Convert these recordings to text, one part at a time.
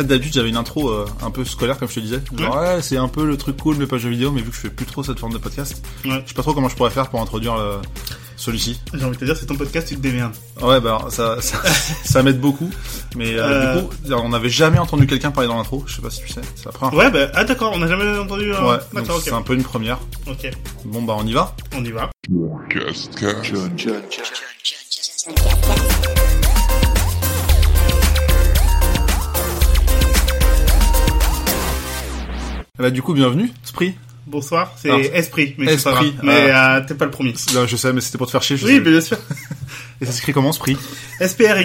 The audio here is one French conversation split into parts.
fait, d'habitude, j'avais une intro euh, un peu scolaire, comme je te disais. Genre, ouais, c'est un peu le truc cool, mais pas jeu vidéo, mais vu que je fais plus trop cette forme de podcast, Ouais. je sais pas trop comment je pourrais faire pour introduire le- celui-ci. J'ai envie de te dire, c'est ton podcast, tu te démerdes. Ouais, bah, ça, ça, ça m'aide beaucoup. Mais euh, Euh. du coup, on n'avait jamais entendu quelqu'un parler dans l'intro. Je sais pas si tu sais. C'est la première Ouais, bah, ah d'accord, on n'a jamais entendu. euh. Ouais, donc c'est un peu une première. Ok, Bon, bah, on y va. on y va. Cast. Bah, du coup, bienvenue, Spree. Bonsoir, c'est Alors, Esprit, mais c'est pas Esprit, grave. Mais euh, t'es pas le premier. Là, je sais, mais c'était pour te faire chier. Je Oui, sais. bien sûr. Et ça s'écrit comment, Spree? SPRY.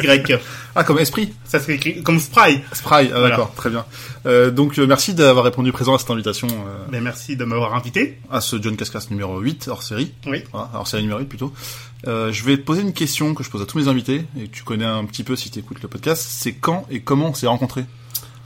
Ah, comme Esprit Ça s'écrit comme Spry. Spry, ah, Voilà. d'accord, très bien. Euh, donc, euh, merci d'avoir répondu présent à cette invitation euh, Ben, merci de m'avoir invité. à ce John Cascas numéro 8, hors série. Oui. Voilà, hors série numéro 8 plutôt. Euh, je vais te poser une question que je pose à tous mes invités, et que tu connais un petit peu si tu écoutes le podcast. C'est quand et comment on s'est rencontrés?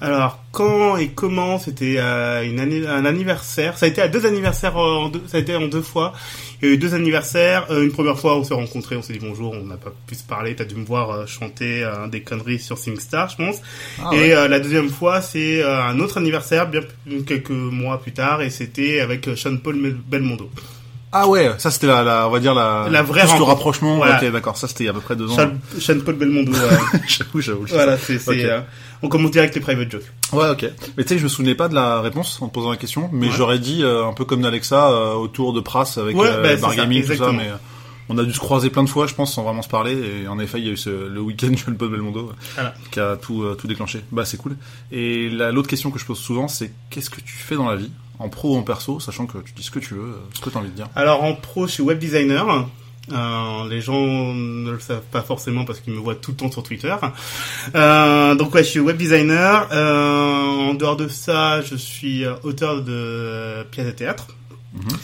Alors, quand et comment C'était euh, un anniversaire. Ça a été à deux anniversaires, euh, en deux, ça a été en deux fois. Il y a eu deux anniversaires. Euh, une première fois, on s'est rencontrés, on s'est dit bonjour, on n'a pas pu se parler. T'as dû me voir euh, chanter euh, des conneries sur SingStar, je pense. Ah, et ouais. euh, la deuxième fois, c'est euh, un autre anniversaire, bien quelques mois plus tard, et c'était avec Sean Paul Belmondo. Ah ouais, ça c'était la, la, on va dire la, La vraie le rencontre. rapprochement. Voilà. Ok, d'accord, ça c'était il y a à peu près deux ans. Sean, Paul Belmondo. euh, j'avoue, j'avoue. voilà, c'est, c'est, Ok. euh, on commence direct les private jokes. Ouais, ok. Mais tu sais, je me souvenais pas de la réponse en te posant la question, mais Ouais. j'aurais dit euh, un peu comme d'Alexa euh, autour de Pras avec Ouais, euh, bah, c'est Bar ça, Gaming, tout ça, mais euh, on a dû se croiser plein de fois, je pense, sans vraiment se parler. Et en effet, il y a eu ce, le week-end John Paul Belmondo Voilà. qui a tout, tout déclenché. Bah, c'est cool. Et la- l'autre question que je pose souvent, c'est qu'est-ce que tu fais dans la vie, en pro ou en perso, sachant que tu dis ce que tu veux, ce que tu as envie de dire. Alors en pro, je suis web designer. Euh, les gens ne le savent pas forcément parce qu'ils me voient tout le temps sur Twitter. Euh, donc ouais, je suis web designer. Euh, en dehors de ça, je suis auteur de pièces de théâtre. Mhm.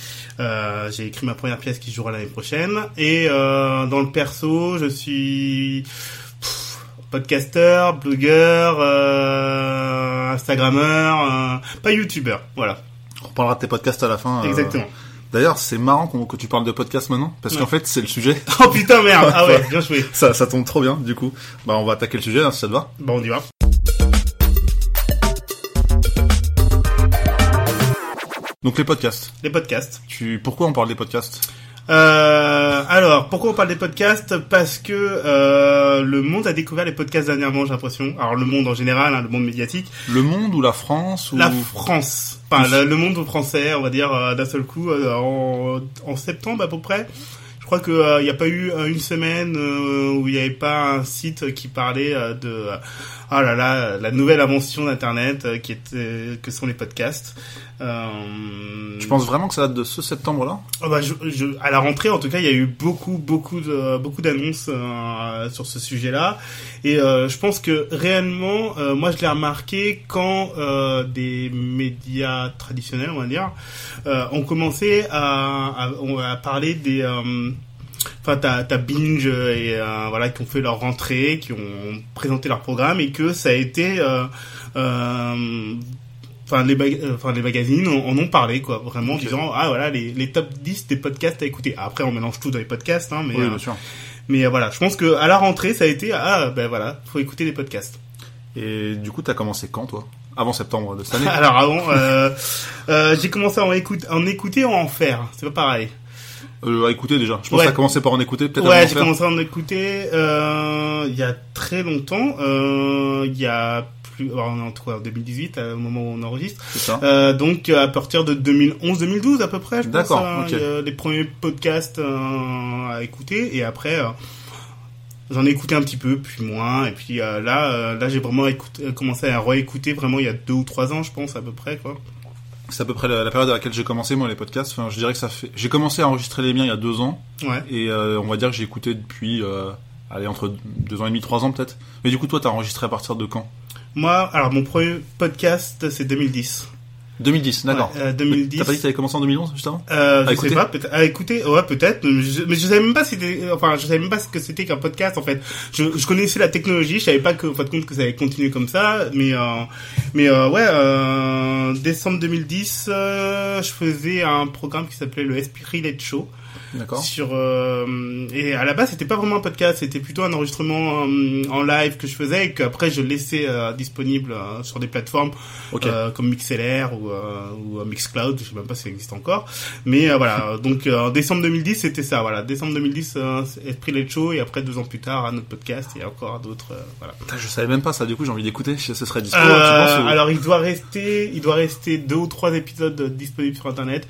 J'ai écrit ma première pièce qui jouera l'année prochaine. Et dans le perso, je suis pff, podcasteur, blogueur, instagrammeur, pas youtubeur. Voilà, On parlera de tes podcasts à la fin. euh, exactement. D'ailleurs, c'est marrant que tu parles de podcast maintenant, parce Ouais. qu'en fait, c'est le sujet. Oh putain merde Ah ouais, bien joué. ça, ça tombe trop bien, du coup. Bah, on va attaquer le sujet, là, si ça te va. Bon, on y va. Donc, les podcasts. Les podcasts. Tu, pourquoi on parle des podcasts? Euh, alors, pourquoi on parle des podcasts? Parce que euh, le monde a découvert les podcasts dernièrement, j'ai l'impression. Alors, le monde en général, hein, le monde médiatique. Le monde ou la France ou... La France. Enfin, le, le monde français, on va dire, euh, d'un seul coup, euh, en, en septembre à peu près. Je crois qu'il n'y a pas eu euh, une semaine euh, où il n'y avait pas un site qui parlait euh, de... euh, ah là là, la nouvelle invention d'Internet euh, qui était, que sont les podcasts. Euh, Tu penses vraiment que ça date de ce septembre-là? Ah bah, je, je- à la rentrée, en tout cas, il y a eu beaucoup, beaucoup de, beaucoup d'annonces euh, sur ce sujet-là, et euh, je pense que réellement, euh, moi, je l'ai remarqué quand euh, des médias traditionnels, on va dire, euh, ont commencé à, à, à parler des euh, Enfin, t'as, Binge et euh, voilà qui ont fait leur rentrée, qui ont présenté leur programme et que ça a été, euh, euh, enfin les, enfin les magazines en, en ont parlé quoi, vraiment en disant ah voilà les, les top 10 des podcasts à écouter. Après on mélange tout dans les podcasts, hein, mais Oui, bien sûr. mais voilà, je pense que à la rentrée ça a été ah ben voilà, faut écouter les podcasts. Et du coup, t'as commencé quand, toi? Avant septembre de cette année Alors avant, euh, euh, j'ai commencé à en écouter, en écouter ou à en faire, c'est pas pareil. Euh, À écouter déjà. Je pense Ouais. que t'as commencé par en écouter, peut-être Ouais, j'ai commencé à en écouter euh, il y a très longtemps. Euh, il y a plus, est en en 2018, au moment où on enregistre. Ça. Euh, donc à partir de 2011-2012 à peu près, je pense. Euh, a les premiers podcasts euh, à écouter et après. euh, J'en ai écouté un petit peu, puis moins, et puis euh, là, euh, là j'ai vraiment écouté, commencé à réécouter vraiment il y a deux ou trois ans, je pense à peu près quoi. C'est à peu près la, la période à laquelle j'ai commencé, moi, les podcasts. Enfin, je dirais que ça fait... J'ai commencé à enregistrer les miens il y a deux ans, Ouais. et euh, on va dire que j'ai écouté depuis... Euh, allez, entre deux ans et demi, trois ans, peut-être. Mais du coup, toi, t'as enregistré à partir de quand? Moi, alors mon premier podcast c'est 2010. 2010, d'accord. Ouais, euh, 2010. T'as pas dit que t'avais commencé en 2011, juste avant Euh, je écouter sais pas, peut-être. À écouter, ouais, peut-être. Mais je, mais je savais même pas c'était, enfin, je savais même pas ce que c'était qu'un podcast, en fait. Je, je connaissais la technologie, je savais pas que, en fin de compte, que ça allait continuer comme ça, mais, euh, mais, euh, ouais, euh, décembre 2010, euh, je faisais un programme qui s'appelait le Esprit Let Show. Sur euh, et à la base c'était pas vraiment un podcast c'était plutôt un enregistrement euh, en live que je faisais et qu'après je laissais euh, disponible euh, sur des plateformes Ok. euh, comme MixLR ou, euh, ou Mixcloud je sais même pas si ça existe encore. Mais euh, voilà. Donc euh, en décembre 2010 c'était ça voilà. Décembre 2010 euh, Esprit Let's Show et après deux ans plus tard un autre podcast et encore d'autres euh, voilà. Putain, je savais même pas ça, du coup j'ai envie d'écouter, ce serait dispo, tu penses ou- alors il doit rester, il doit rester deux ou trois épisodes disponibles sur internet.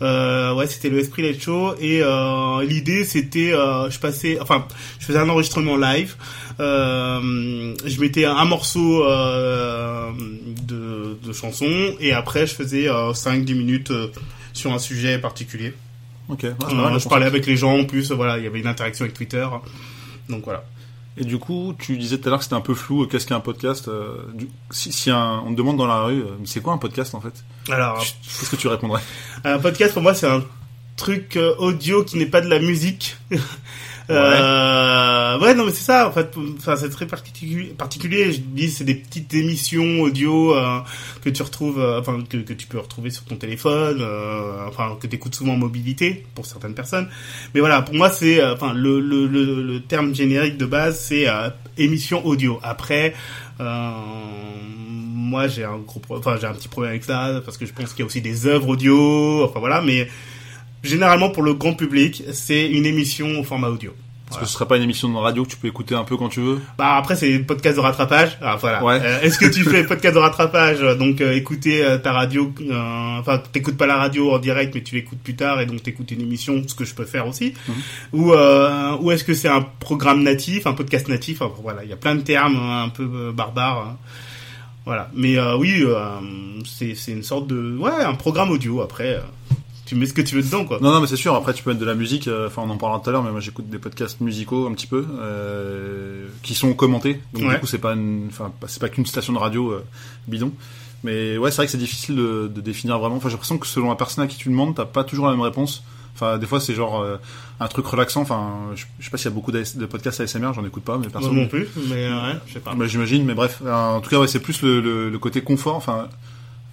Euh, ouais, c'était le Esprit Let's Show et euh, l'idée c'était, euh, je passais, enfin, je faisais un enregistrement live. Euh, je mettais un morceau de, de chanson et après je faisais euh, 5-10 minutes sur un sujet particulier. Ok, ouais, mal, je parlais avec les gens en plus, voilà, il y avait une interaction avec Twitter. Donc voilà. Et du coup, tu disais tout à l'heure que c'était un peu flou, qu'est-ce qu'un podcast euh, du- Si, si un- on te demande dans la rue, euh, c'est quoi un podcast en fait? Alors, Qu'est-ce que tu répondrais? Un podcast pour moi c'est un truc euh, audio qui n'est pas de la musique. Euh, ouais. non mais c'est ça en fait enfin c'est très particulier particulier je dis c'est des petites émissions audio euh, que tu retrouves euh, enfin que, que tu peux retrouver sur ton téléphone enfin que tu écoutes souvent en mobilité pour certaines personnes. Mais voilà pour moi c'est enfin le, le, le, le terme générique de base c'est émission audio. Après moi j'ai un gros enfin j'ai un petit problème avec ça parce que je pense qu'il y a aussi des œuvres audio enfin voilà mais généralement pour le grand public c'est une émission au format audio Parce que ce serait pas une émission de radio que tu peux écouter un peu quand tu veux bah après c'est podcast de rattrapage ah, voilà Ouais. Euh, est-ce que tu fais podcast de rattrapage euh, donc euh, écouter euh, ta radio enfin t'écoutes pas la radio en direct mais tu l'écoutes plus tard et donc t'écoutes une émission ce que je peux faire aussi Mhm. ou ou est-ce que c'est un programme natif un podcast natif? Enfin, voilà il y a plein de termes euh, un peu barbares hein. Voilà. Mais oui, c'est c'est une sorte de ouais un programme audio. Après, tu mets ce que tu veux dedans quoi. Non, non, mais c'est sûr. Après, tu peux mettre de la musique. euh, Enfin, on en parlera tout à l'heure, mais moi, j'écoute des podcasts musicaux un petit peu euh, qui sont commentés. Donc, Ouais. du coup, c'est pas, enfin, c'est pas qu'une station de radio euh, bidon. Mais ouais, c'est vrai que c'est difficile de, de définir vraiment. Enfin, j'ai l'impression que selon la personne à qui tu demandes, t'as pas toujours la même réponse. Enfin, des fois, c'est genre euh, un truc relaxant. Enfin, je, je sais pas s'il y a beaucoup de podcasts ASMR, j'en écoute pas, mais Moi personne. non plus, mais ouais, je sais pas. Bah, j'imagine, mais bref, en tout cas, ouais, c'est plus le, le, le côté confort. Enfin,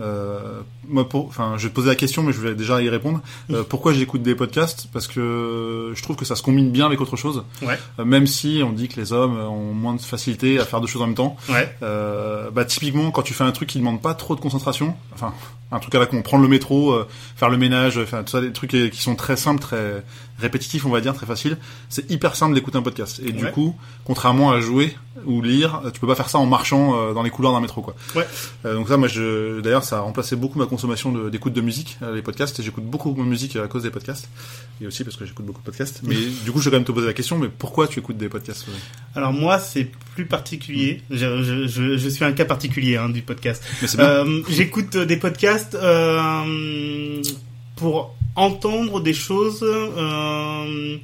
euh, moi, pour, enfin, je vais te poser la question, mais je vais déjà y répondre. Euh, pourquoi j'écoute des podcasts? Parce que je trouve que ça se combine bien avec autre chose. Ouais. Euh, même si on dit que les hommes ont moins de facilité à faire deux choses en même temps. Ouais. Euh, bah, typiquement, quand tu fais un truc qui demande pas trop de concentration, enfin, un truc à la con, prendre le métro, faire le ménage, enfin, tout ça, des trucs qui sont très simples, très répétitifs, on va dire, très faciles. C'est hyper simple d'écouter un podcast. Et du coup, contrairement à jouer ou lire, tu peux pas faire ça en marchant dans les couloirs d'un métro, quoi. Ouais. Donc ça, moi, je, d'ailleurs, ça a remplacé beaucoup ma consommation d'écoute de, musique, euh, les podcasts, et j'écoute beaucoup de musique à cause des podcasts, et aussi parce que j'écoute beaucoup de podcasts. Mais du coup, je vais quand même te poser la question, mais pourquoi tu écoutes des podcasts euh Alors moi, c'est plus particulier. Je, je, je, je suis un cas particulier hein, du podcast. Euh, J'écoute euh, des podcasts euh, pour entendre des choses euh,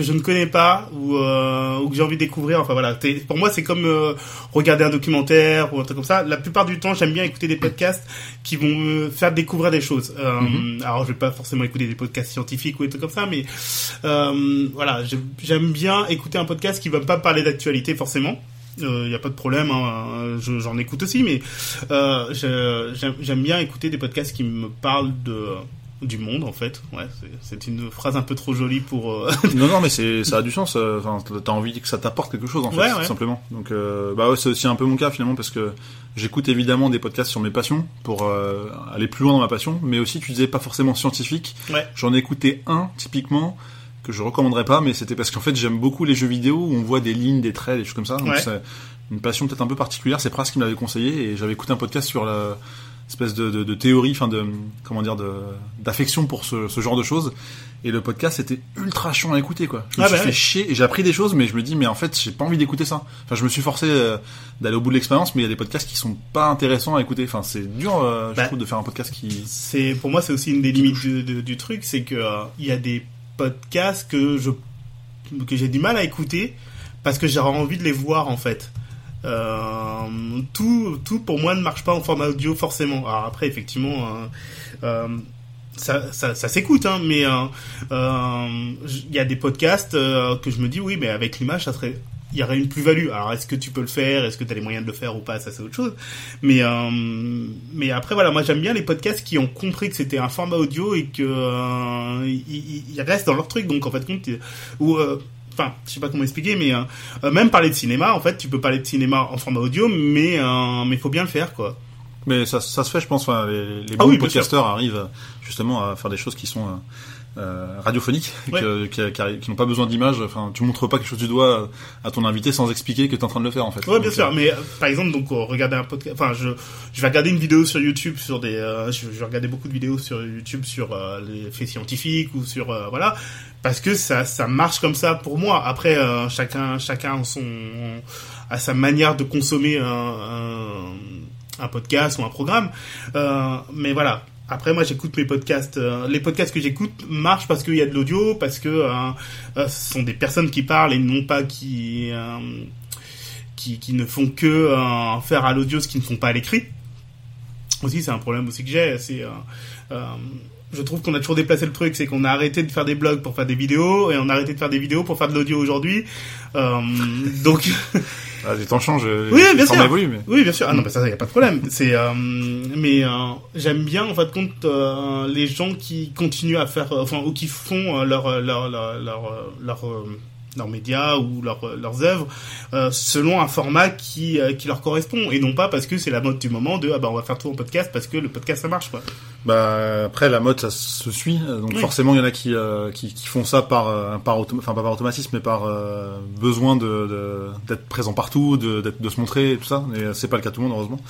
que je ne connais pas ou, euh, ou que j'ai envie de découvrir. Enfin voilà, pour moi c'est comme euh, regarder un documentaire ou un truc comme ça. La plupart du temps, j'aime bien écouter des podcasts qui vont me faire découvrir des choses. Euh, Mhm. Alors je vais pas forcément écouter des podcasts scientifiques ou des trucs comme ça, mais euh, voilà, j'ai- j'aime bien écouter un podcast qui va pas parler d'actualité forcément. Il n'y a pas de problème, hein, je- j'en écoute aussi, mais euh, j'aime bien écouter des podcasts qui me parlent de du monde en fait. Ouais, c'est- une phrase un peu trop jolie pour. euh, Non, non, mais c'est, ça a du sens. euh, Enfin, t'as envie que ça t'apporte quelque chose, en fait, Ouais, tout ouais. simplement. Donc, euh, bah ouais, c'est aussi un peu mon cas finalement parce que j'écoute évidemment des podcasts sur mes passions pour euh, aller plus loin dans ma passion, mais aussi tu disais pas forcément scientifique. Ouais. J'en ai écouté un typiquement que je recommanderais pas, mais c'était parce qu'en fait j'aime beaucoup les jeux vidéo où on voit des lignes, des traits, des choses comme ça. Donc Ouais. c'est une passion peut-être un peu particulière. C'est Pras qui me l'avait conseillé et j'avais écouté un podcast sur la espèce de, de, de théorie, enfin de comment dire, d'affection pour ce, ce genre de choses. Et le podcast était ultra chiant à écouter quoi. Je me Ah suis bah fait ouais. chier et j'ai appris des choses, mais je me dis mais en fait j'ai pas envie d'écouter ça. Enfin je me suis forcé euh, d'aller au bout de l'expérience, mais il y a des podcasts qui sont pas intéressants à écouter. Enfin c'est dur, euh, je Bah. trouve, de faire un podcast qui. c'est pour moi c'est aussi une des limites du, du- du truc, c'est que euh, il y a des podcasts que je que j'ai du mal à écouter parce que j'aurais envie de les voir en fait. Euh, tout tout pour moi ne marche pas en format audio forcément. Alors après effectivement euh, euh, ça, ça, s'écoute, hein, mais il y a des podcasts que je me dis oui, mais avec l'image, ça serait il y aurait une plus-value. Alors, est-ce que tu peux le faire? Est-ce que tu as les moyens de le faire ou pas? Ça, c'est autre chose. Mais, mais après, voilà, moi, j'aime bien les podcasts qui ont compris que c'était un format audio et que ils, restent dans leur truc. Donc, en fait, ou enfin, je sais pas comment expliquer, mais euh, euh, même parler de cinéma, en fait, tu peux parler de cinéma en format audio, mais euh, mais faut bien le faire, quoi. Mais ça, ça se fait, je pense. Enfin, les, les Ah bons oui, podcasteurs arrivent justement à faire des choses qui sont euh, radiophoniques, Ouais. que- qui, qui, qui n'ont pas besoin d'image. Enfin, tu montres pas quelque chose du doigt à ton invité sans expliquer que tu es en train de le faire, en fait. Ouais, bien sûr. euh, Mais euh, par exemple, donc euh, regarder un podcast. Enfin, je je vais regarder une vidéo sur YouTube sur des. euh, je, je vais regarder beaucoup de vidéos sur YouTube sur euh, les faits scientifiques ou sur euh, voilà parce que ça ça marche comme ça pour moi. Après, euh, chacun chacun a son a sa manière de consommer un, un, un podcast ou un programme. Euh, mais voilà. Après, moi, j'écoute mes podcasts. euh, les podcasts que j'écoute marchent parce qu'il y a de l'audio, parce que euh, euh, ce sont des personnes qui parlent et non pas qui qui, qui ne font que faire à l'audio ce qu'ils ne font pas à l'écrit. Aussi, c'est un problème aussi que j'ai. C'est, je trouve qu'on a toujours déplacé le truc, c'est qu'on a arrêté de faire des blogs pour faire des vidéos et on a arrêté de faire des vidéos pour faire de l'audio aujourd'hui. Donc, ah, les temps changent. Oui, les bien sûr. oui, bien sûr. Ah non, bah ça, y a pas de problème. C'est, euh, mais euh, j'aime bien en fait compte euh, les gens qui continuent à faire, euh, enfin, ou qui font euh, leur leur leur leur euh, leur, euh, leurs médias ou leurs euh, leurs œuvres euh, selon un format qui euh, qui leur correspond et non pas parce que c'est la mode du moment de ah bah on va faire tout en podcast parce que le podcast ça marche quoi. Bah après la mode ça se suit. Donc Oui. forcément il y en a qui, euh, qui qui font ça par euh, par enfin pas par automatisme mais par euh, besoin de de- d'être présent partout de d'être- de se montrer et tout ça. Et euh, c'est pas le cas de tout le monde heureusement.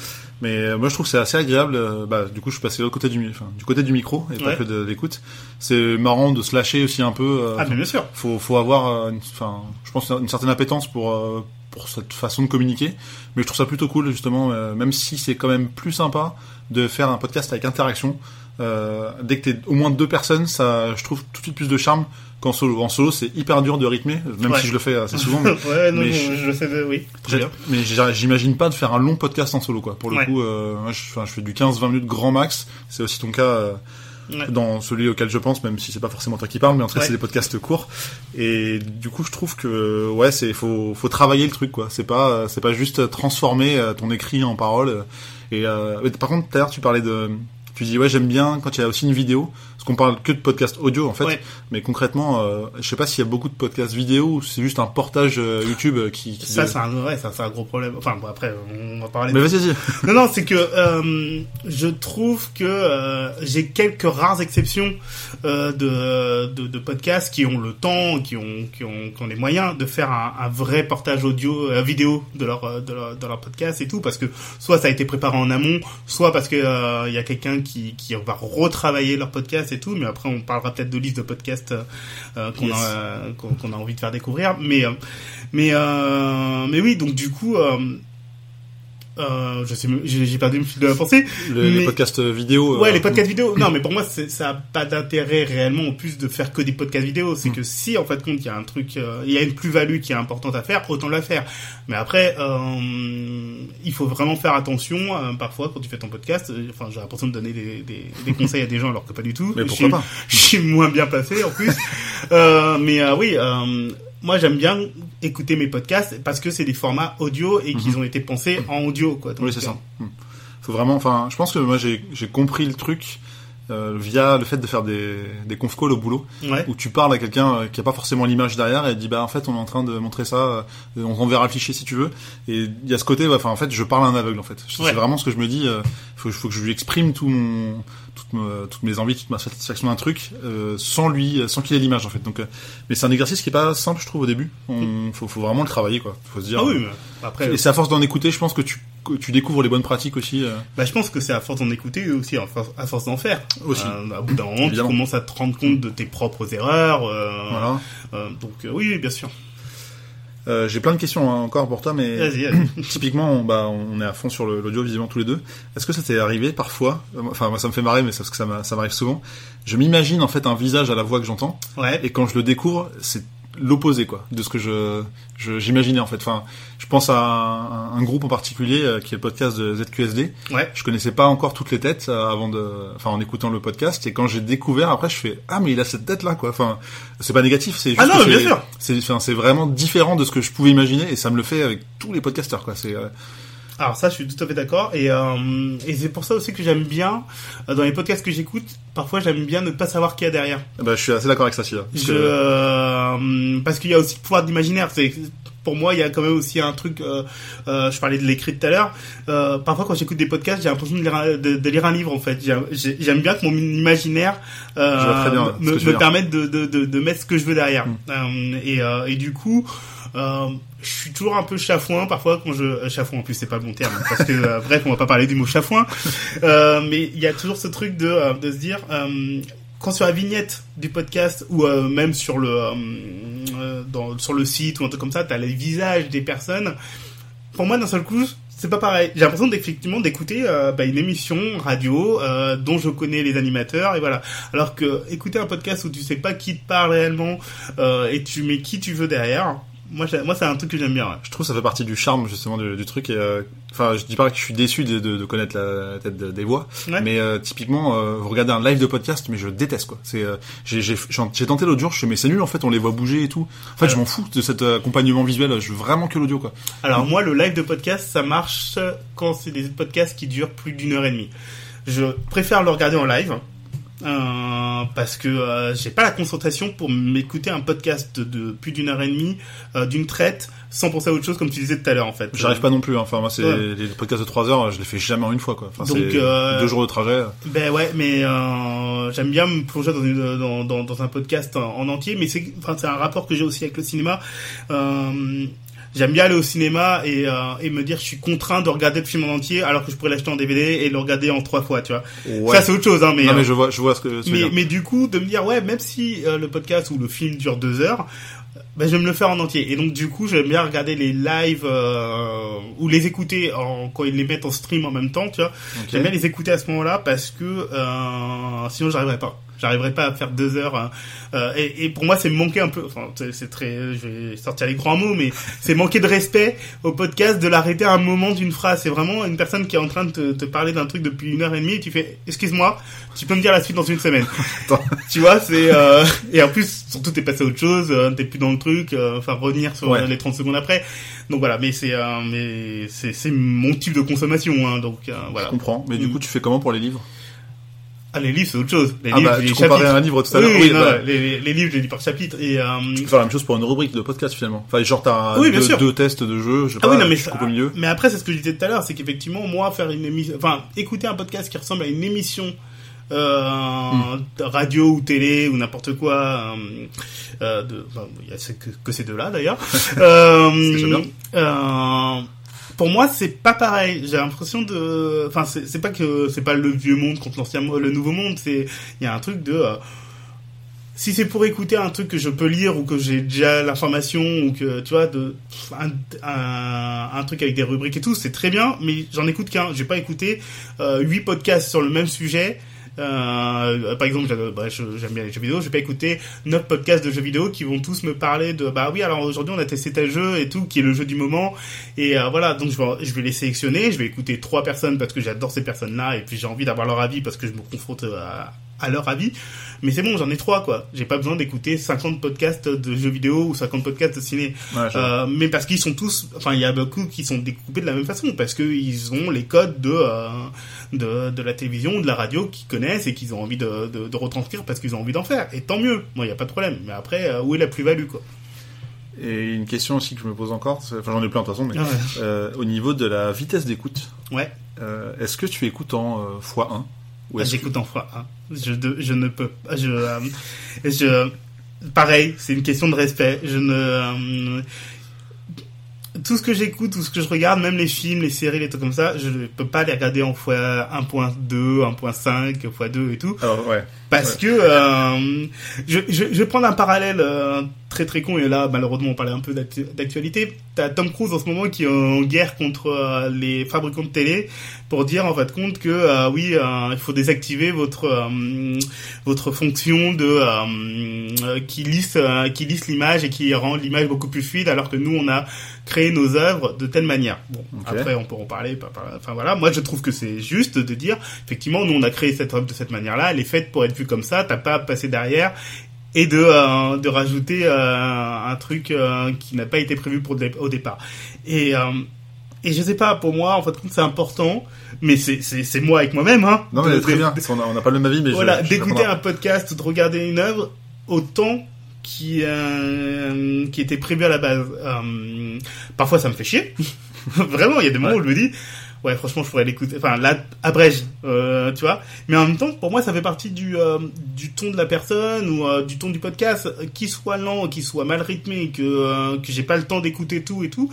Mais euh, moi je trouve que c'est assez agréable bah du coup je suis passé de l'autre côté du enfin du côté du micro et pas que de l'écoute. C'est marrant de se lâcher aussi un peu euh, Ah mais bien sûr. faut faut avoir euh, enfin je pense une certaine appétence pour euh, pour cette façon de communiquer mais je trouve ça plutôt cool justement euh, même si c'est quand même plus sympa de faire un podcast avec interaction euh, dès que t'es au moins deux personnes ça je trouve tout de suite plus de charme qu'en solo en solo c'est hyper dur de rythmer même Ouais. si je le fais assez souvent mais, ouais, non, mais je, je- de- oui. Très bien. mais j'imagine pas de faire un long podcast en solo quoi pour le Ouais. coup euh, moi, je, je fais du 15-20 minutes grand max c'est aussi ton cas Ouais. dans celui auquel je pense, même si c'est pas forcément toi qui parle, mais en tout cas Ouais. c'est des podcasts courts. Et du coup, je trouve que ouais, c'est faut faut travailler le truc quoi. C'est pas c'est pas juste transformer euh, ton écrit en parole. Et euh, par contre, tout à l'heure tu parlais de tu dis ouais j'aime bien quand il y a aussi une vidéo parce qu'on parle que de podcast audio en fait Ouais. mais concrètement euh, je sais pas s'il y a beaucoup de podcasts vidéo ou c'est juste un portage euh, YouTube euh, qui, qui Ça c'est un ouais, ça c'est un gros problème. Enfin bon après on va parler. mais vas-y Non, non, c'est que euh, je trouve que j'ai quelques rares exceptions de, de, de podcasts qui ont le temps, qui ont, qui ont, qui ont les moyens de faire un, un vrai portage audio, vidéo de leur, de, leur, de leur podcast et tout, parce que soit ça a été préparé en amont, soit parce que il y a quelqu'un qui, qui va retravailler leur podcast et tout, mais après on parlera peut-être de liste de podcasts euh, qu'on Yes. a, qu'on qu'on a envie de faire découvrir, mais euh, mais euh, mais oui, donc du coup. Euh, je sais, j'ai perdu le fil de la pensée. Le- les podcasts vidéo Ouais, euh, les podcasts vidéo. Non, mais pour moi, ça a pas d'intérêt réellement en plus de faire que des podcasts vidéo. C'est Mm. que si en fait compte il y a un truc, euh, il y a une plus-value qui est importante à faire, autant la faire. Mais après, euh, il faut vraiment faire attention. euh, parfois, quand tu fais ton podcast, enfin, j'ai l'impression de donner des, des, des conseils à des gens alors que pas du tout. mais pourquoi pas? je suis moins bien placé en plus. euh, mais euh, oui, euh, moi j'aime bien écouter mes podcasts parce que c'est des formats audio et qu'ils ont été pensés en audio. Quoi. Mhm. Oui, c'est euh, ça. Hmm. Faut vraiment, enfin, je pense que moi j'ai j'ai compris le truc euh, via le fait de faire des des conf calls au boulot Ouais. où tu parles à quelqu'un euh, qui a pas forcément l'image derrière et dit bah en fait on est en train de montrer ça, euh, on t'enverra le fichier si tu veux. Et il y a ce côté, enfin en fait je parle à un aveugle en fait. C'est vraiment ce que je me dis. euh, faut faut que je lui exprime tout mon toutes, me- toutes mes envies, toute ma satisfaction d'un truc euh, sans lui, sans qu'il ait l'image en fait. Donc, euh, mais c'est un exercice qui est pas simple je trouve au début. On, faut faut vraiment le travailler quoi. Faut se dire. Ah oui, euh, mais après. et c'est à force d'en écouter, je pense que tu, que tu découvres les bonnes pratiques aussi. euh, Bah, je pense que c'est à force d'en écouter aussi à force, d'en faire. Aussi. Euh, à bout d'un moment, tu commences à te rendre compte de tes propres erreurs. euh, voilà. euh, donc euh, oui, bien sûr. Euh, J'ai plein de questions hein, encore pour toi, mais typiquement, on, bah, on est à fond sur l'audio visiblement tous les deux. Est-ce que ça t'est arrivé parfois euh, Enfin, moi, ça me fait marrer, mais c'est parce que ça m'a- ça m'arrive souvent. Je m'imagine en fait un visage à la voix que j'entends, Ouais. et quand je le découvre, c'est l'opposé quoi de ce que je je- j'imaginais en fait. Enfin, je pense à un, un groupe en particulier euh, qui est le podcast de ZQSD. Ouais. Je connaissais pas encore toutes les têtes euh, avant de, enfin en écoutant le podcast et quand j'ai découvert après je fais ah mais il a cette tête là quoi. Enfin c'est pas négatif, c'est juste Ah non, bien sûr. c'est enfin, c'est vraiment différent de ce que je pouvais imaginer et ça me le fait avec tous les podcasteurs quoi. C'est euh, Alors ça, je suis tout à fait d'accord. Et, euh, et c'est pour ça aussi que j'aime bien, euh, dans les podcasts que j'écoute, parfois j'aime bien ne pas savoir qui y a derrière. bah, je suis assez d'accord avec ça, Sylvain. Parce Je, que- euh, parce qu'il y a aussi le pouvoir d'imaginaire. C'est pour moi, il y a quand même aussi un truc. euh, euh, je parlais de l'écrit tout à l'heure. Euh, parfois, quand j'écoute des podcasts, j'ai l'impression de lire, un, de, de lire un livre. En fait, J'ai- j'ai- j'aime bien que mon imaginaire euh, bien me, permette de, de, de, mettre ce que je veux derrière. Mm. Et, euh, et du coup. Euh, je suis toujours un peu chafouin parfois quand je euh, chafouin en plus c'est pas le bon terme parce que euh, bref on va pas parler du mot chafouin euh, mais il y a toujours ce truc de de se dire quand sur la vignette du podcast ou même sur le sur le site ou un truc comme ça, t'as les visages des personnes. Pour moi, d'un seul coup, c'est pas pareil. J'ai l'impression d'effectivement d'écouter bah, une émission radio dont je connais les animateurs et voilà. Alors que écouter un podcast où tu sais pas qui te parle réellement et tu mets qui tu veux derrière. Moi, moi, c'est un truc que j'aime bien. ouais. Je trouve que ça fait partie du charme justement du, du truc. Euh, enfin, je dis pas que je suis déçu de, de, de connaître la, tête de- des voix, Ouais. mais euh, typiquement, euh, vous regardez un live de podcast, mais je déteste quoi. C'est, euh, j'ai, tenté l'autre jour, je fais mais c'est nul en fait, on les voit bouger et tout. En fait, je m'en fous de cet euh, accompagnement visuel. Je veux vraiment que l'audio quoi. Alors moi, le live de podcast, ça marche quand c'est des podcasts qui durent plus d'une heure et demie. Je préfère le regarder en live euh, parce que euh, j'ai pas la concentration pour m'écouter un podcast de, plus d'une heure et demie euh, d'une traite sans penser à autre chose comme tu disais tout à l'heure en fait. J'arrive pas non plus. hein. Enfin, moi, c'est Ouais. les podcasts de 3 heures, je les fais jamais en une fois quoi. Enfin, Donc, euh, deux jours de trajet. Ben ouais, mais euh, j'aime bien me plonger dans, une, dans, dans, dans un podcast en, en entier, mais c'est enfin c'est un rapport que j'ai aussi avec le cinéma. Euh, J'aime bien aller au cinéma et, euh, et me dire je suis contraint de regarder le film en entier alors que je pourrais l'acheter en DVD et le regarder en trois fois, tu vois. Ouais. Ça c'est autre chose, hein, mais, non, euh, mais je vois, je vois ce que. veux mais, dire. mais du coup, de me dire, ouais, même si euh, le podcast ou le film dure deux heures, ben, je vais me le faire en entier. Et donc, du coup, j'aime bien regarder les lives euh, ou les écouter en, quand ils les mettent en stream en même temps, tu vois. J'aime bien les écouter à ce moment-là parce que euh, sinon, j'arriverais pas. J'arriverais pas à faire deux heures. hein. Euh, et, et pour moi, c'est manquer un peu. Enfin, c'est très. Je vais sortir les grands mots, mais c'est manquer de respect au podcast de l'arrêter à un moment d'une phrase. C'est vraiment une personne qui est en train de te, te parler d'un truc depuis une heure et demie et tu fais excuse-moi, tu peux me dire la suite dans une semaine. Tu vois, c'est euh, et en plus surtout t'es passé à autre chose, euh, t'es plus dans le truc. Enfin revenir sur Ouais. les 30 secondes après. Donc voilà, mais c'est euh, mais c'est mon type de consommation. Hein, donc euh, Je voilà. comprends. Mais du Mm. coup, tu fais comment pour les livres? Ah les livres c'est autre chose. Les Ah livres bah, j'ai tu comparais chapitres. un livre tout à Oui, l'heure. oui, Oui, non, bah, les, livres, je les lis par chapitre. Et, euh, Tu peux faire la même chose pour une rubrique de podcast finalement. Enfin, genre t'as Oui, deux, deux tests de jeu, je sais Ah pas, oui, non, mais, ça- coupes au milieu. mais après, c'est ce que je disais tout à l'heure, c'est qu'effectivement, moi, faire une émission, enfin, écouter un podcast qui ressemble à une émission euh, Hmm. radio ou télé ou n'importe quoi, euh, euh, de, enfin, il y a que, que ces deux-là d'ailleurs. euh, euh, pour moi, c'est pas pareil. J'ai l'impression de, enfin, c'est pas que c'est pas le vieux monde contre l'ancien, le nouveau monde. C'est, il y a un truc de. euh, si c'est pour écouter un truc que je peux lire ou que j'ai déjà l'information ou que tu vois de un truc avec des rubriques et tout, c'est très bien, mais j'en écoute qu'un. J'ai pas écouté euh, huit podcasts sur le même sujet. Euh, par exemple, j'aime bien les jeux vidéo. Je vais pas écouter neuf podcasts de jeux vidéo qui vont tous me parler de bah oui alors aujourd'hui on a testé tel jeu et tout qui est le jeu du moment et euh, voilà donc je vais je vais les sélectionner. Je vais écouter trois personnes parce que j'adore ces personnes là et puis j'ai envie d'avoir leur avis parce que je me confronte à, à leur avis. Mais c'est bon, j'en ai trois quoi. J'ai pas besoin d'écouter 50 podcasts de jeux vidéo ou 50 podcasts de ciné. Ouais, Euh, mais parce qu'ils sont tous, enfin il y a beaucoup qui sont découpés de la même façon parce qu'ils ont les codes de, euh, de de la télévision de la radio qu'ils connaissent et qu'ils ont envie de, de, de retranscrire parce qu'ils ont envie d'en faire. Et tant mieux, moi il y a pas de problème. Mais après euh, où est la plus-value quoi? Et une question aussi que je me pose encore, enfin j'en ai plein de toute façon, mais Ouais. euh, au niveau de la vitesse d'écoute, Ouais. est-ce que tu écoutes en euh, x1 Ah, que- J'écoute en fois un. Je, de- je ne peux pas. Je, euh, je, pareil, c'est une question de respect. Je ne. euh, tout ce que j'écoute, tout ce que je regarde, même les films, les séries, les trucs comme ça, je ne peux pas les regarder en fois 1.2, 1.5, fois 2 et tout. Alors ouais. Parce que euh, je, je, je vais prendre un parallèle euh, très très con et là malheureusement on parlait un peu d'actu- d'actualité. T'as Tom Cruise en ce moment qui est en guerre contre euh, les fabricants de télé pour dire en fait de compte que euh, oui euh, il faut désactiver votre votre fonction de qui lisse qui lisse l'image et qui rend l'image beaucoup plus fluide alors que nous on a créé nos œuvres de telle manière. Bon après on peut en parler. Enfin voilà moi je trouve que c'est juste de dire effectivement nous on a créé cette œuvre de cette manière-là. Elle est faite pour être vue comme ça. T'as pas à passer derrière et de euh, de rajouter euh, un truc euh, qui n'a pas été prévu pour dé- au départ. Et euh, et je sais pas, pour moi, en fait, compte, c'est important, mais c'est moi avec moi-même, hein. Non, de- mais très de- bien. de- parce qu'on a- On n'a pas le même avis, mais voilà, d'écouter un podcast de regarder une œuvre autant qui euh, qui était prévu à la base. Euh, parfois, ça me fait chier. Vraiment, il y a des moments où je me dis, ouais, franchement, je pourrais l'écouter. Enfin, là, abrège, euh, tu vois. Mais en même temps, pour moi, ça fait partie du euh, du ton de la personne ou euh, du ton du podcast, qu'il soit lent, qu'il soit mal rythmé, que que j'ai pas le temps d'écouter tout et tout.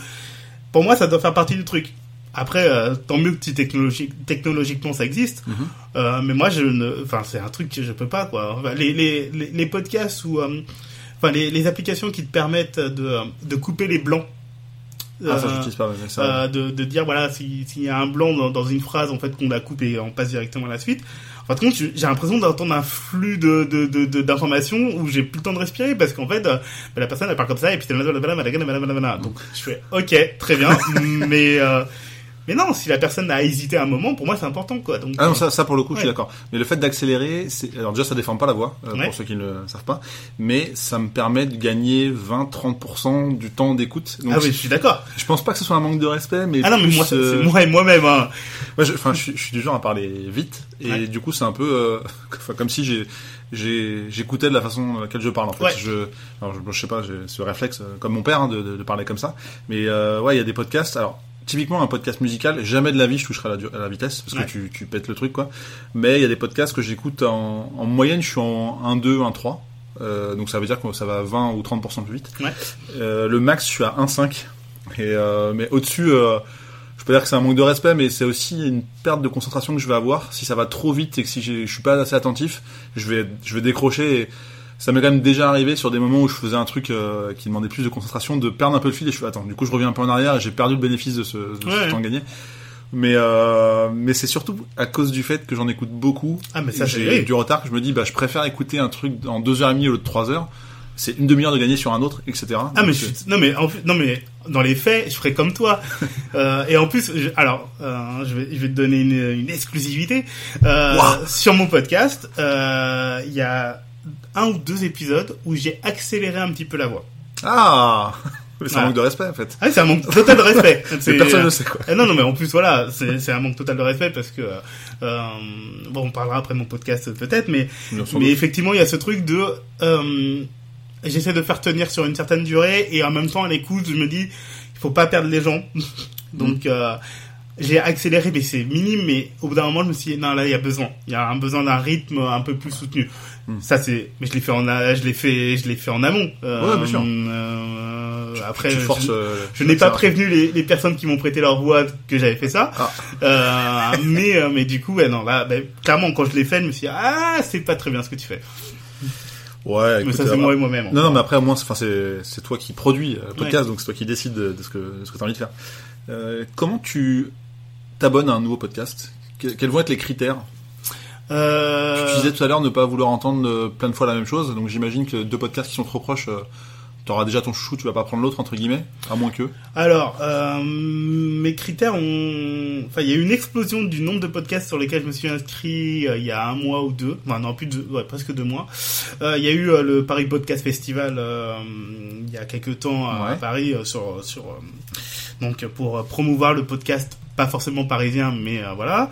Pour moi, ça doit faire partie du truc. Après, tant mieux que si technologi- technologiquement ça existe. Mhm. Mais moi, je ne, enfin, c'est un truc que je peux pas, quoi. Les, les, les, les podcasts ou, enfin, les, les applications qui te permettent de, de couper les blancs. Ah, ça, Euh, j'utilise pas, mais ça. euh, de, de dire voilà si- s'il y a un blanc dans, dans une phrase en fait qu'on la coupe et on passe directement à la suite en fait compte j'ai l'impression d'entendre un flux de de- d'informations où j'ai plus le temps de respirer parce qu'en fait euh, bah, la personne elle parle comme ça et puis donc je fais ok très bien mais euh, mais non si la personne a hésité un moment pour moi c'est important quoi donc Ah non, euh, ça, ça pour le coup, je suis d'accord. Mais le fait d'accélérer, alors déjà, ça déforme pas la voix, euh, Ouais. pour ceux qui ne le savent pas, mais ça me permet de gagner 20-30% du temps d'écoute. Ah oui je suis d'accord je pense pas que ce soit un manque de respect, mais ah non mais moi c'est euh, c'est moi et moi-même hein. Je, suis- je suis du genre à parler vite, et Ouais. du coup, c'est un peu, euh, comme si j'ai, j'écoutais de la façon dans laquelle je parle. En fait, Ouais. je, alors, je, je sais pas, j'ai ce réflexe, comme mon père, hein, de, de, de parler comme ça. Mais euh, ouais, il y a des podcasts. Alors, typiquement un podcast musical, jamais de la vie je toucherai à la, du- à la vitesse parce Ouais. que tu, tu pètes le truc, quoi. Mais il y a des podcasts que j'écoute en, en moyenne, je suis en 1, 2, 1, 3. Euh, donc ça veut dire que ça va 20 ou 30% plus vite. Ouais. Euh, le max, je suis à 1,5. Et euh, mais au-dessus, euh, je peux dire que c'est un manque de respect, mais c'est aussi une perte de concentration que je vais avoir. Si ça va trop vite et que si je suis pas assez attentif, je vais, je vais décrocher. Et ça m'est quand même déjà arrivé sur des moments où je faisais un truc euh, qui demandait plus de concentration, de perdre un peu le fil. Et je fais attends, du coup je reviens un peu en arrière et j'ai perdu le bénéfice de ce, de ce temps gagné. Mais euh, mais c'est surtout à cause du fait que j'en écoute beaucoup. ah mais ça j'ai du retard que je me dis bah je préfère écouter un truc en deux heures et demie au lieu de trois heures. C'est une demi-heure de gagner sur un autre, etc. Ah Donc, mais je suis- non mais en non mais dans les faits je ferais comme toi euh, et en plus je- alors euh, je vais je vais te donner une, une exclusivité euh, Wow. sur mon podcast euh, il y a un ou deux épisodes où j'ai accéléré un petit peu la voix Ah Mais c'est un manque de respect en fait. ah c'est un manque total de respect personne ne le sait quoi. eh non non mais en plus voilà c'est un manque total de respect parce que euh, bon on parlera après mon podcast peut-être mais mais effectivement, il y a ce truc de euh, j'essaie de faire tenir sur une certaine durée et en même temps à l'écoute, je me dis il faut pas perdre les gens. Donc euh, j'ai accéléré, mais c'est minime. Mais au bout d'un moment, je me suis dit non là il y a besoin, il y a un besoin d'un rythme un peu plus soutenu. Mm. Ça c'est, mais je l'ai fait en a- je l'ai fait, je l'ai fait en amont. Euh, Ouais, bien sûr. euh, après, tu je- forces. je, euh, je n'ai pas prévenu les, les personnes qui m'ont prêté leur voix que j'avais fait ça. Ah. Euh, mais, euh, mais du coup, ouais, non, là, ben, clairement, quand je l'ai fait, je me suis dit, ah, c'est pas très bien ce que tu fais. Ouais, mais écoute, ça, euh, c'est moi et moi-même. Non, non, mais après, au moins, c'est- toi qui produis euh, le podcast, donc c'est toi qui décides de, ce que, de ce que t'as envie de faire. Euh, comment tu t'abonnes à un nouveau podcast Que- Quels vont être les critères? Euh, Tu disais tout à l'heure ne pas vouloir entendre euh, plein de fois la même chose, donc j'imagine que deux podcasts qui sont trop proches, euh, t'auras déjà ton chouchou, tu vas pas prendre l'autre, entre guillemets, à moins que. Alors, euh, mes critères ont... Enfin, il y a eu une explosion du nombre de podcasts sur lesquels je me suis inscrit euh, il y a un mois ou deux. Enfin, non, plus de... Ouais, presque deux mois. Il y a eu le Paris Podcast Festival il y a quelques temps à, Ouais. Paris sur... sur donc, pour promouvoir le podcast pas forcément parisien, mais euh, voilà.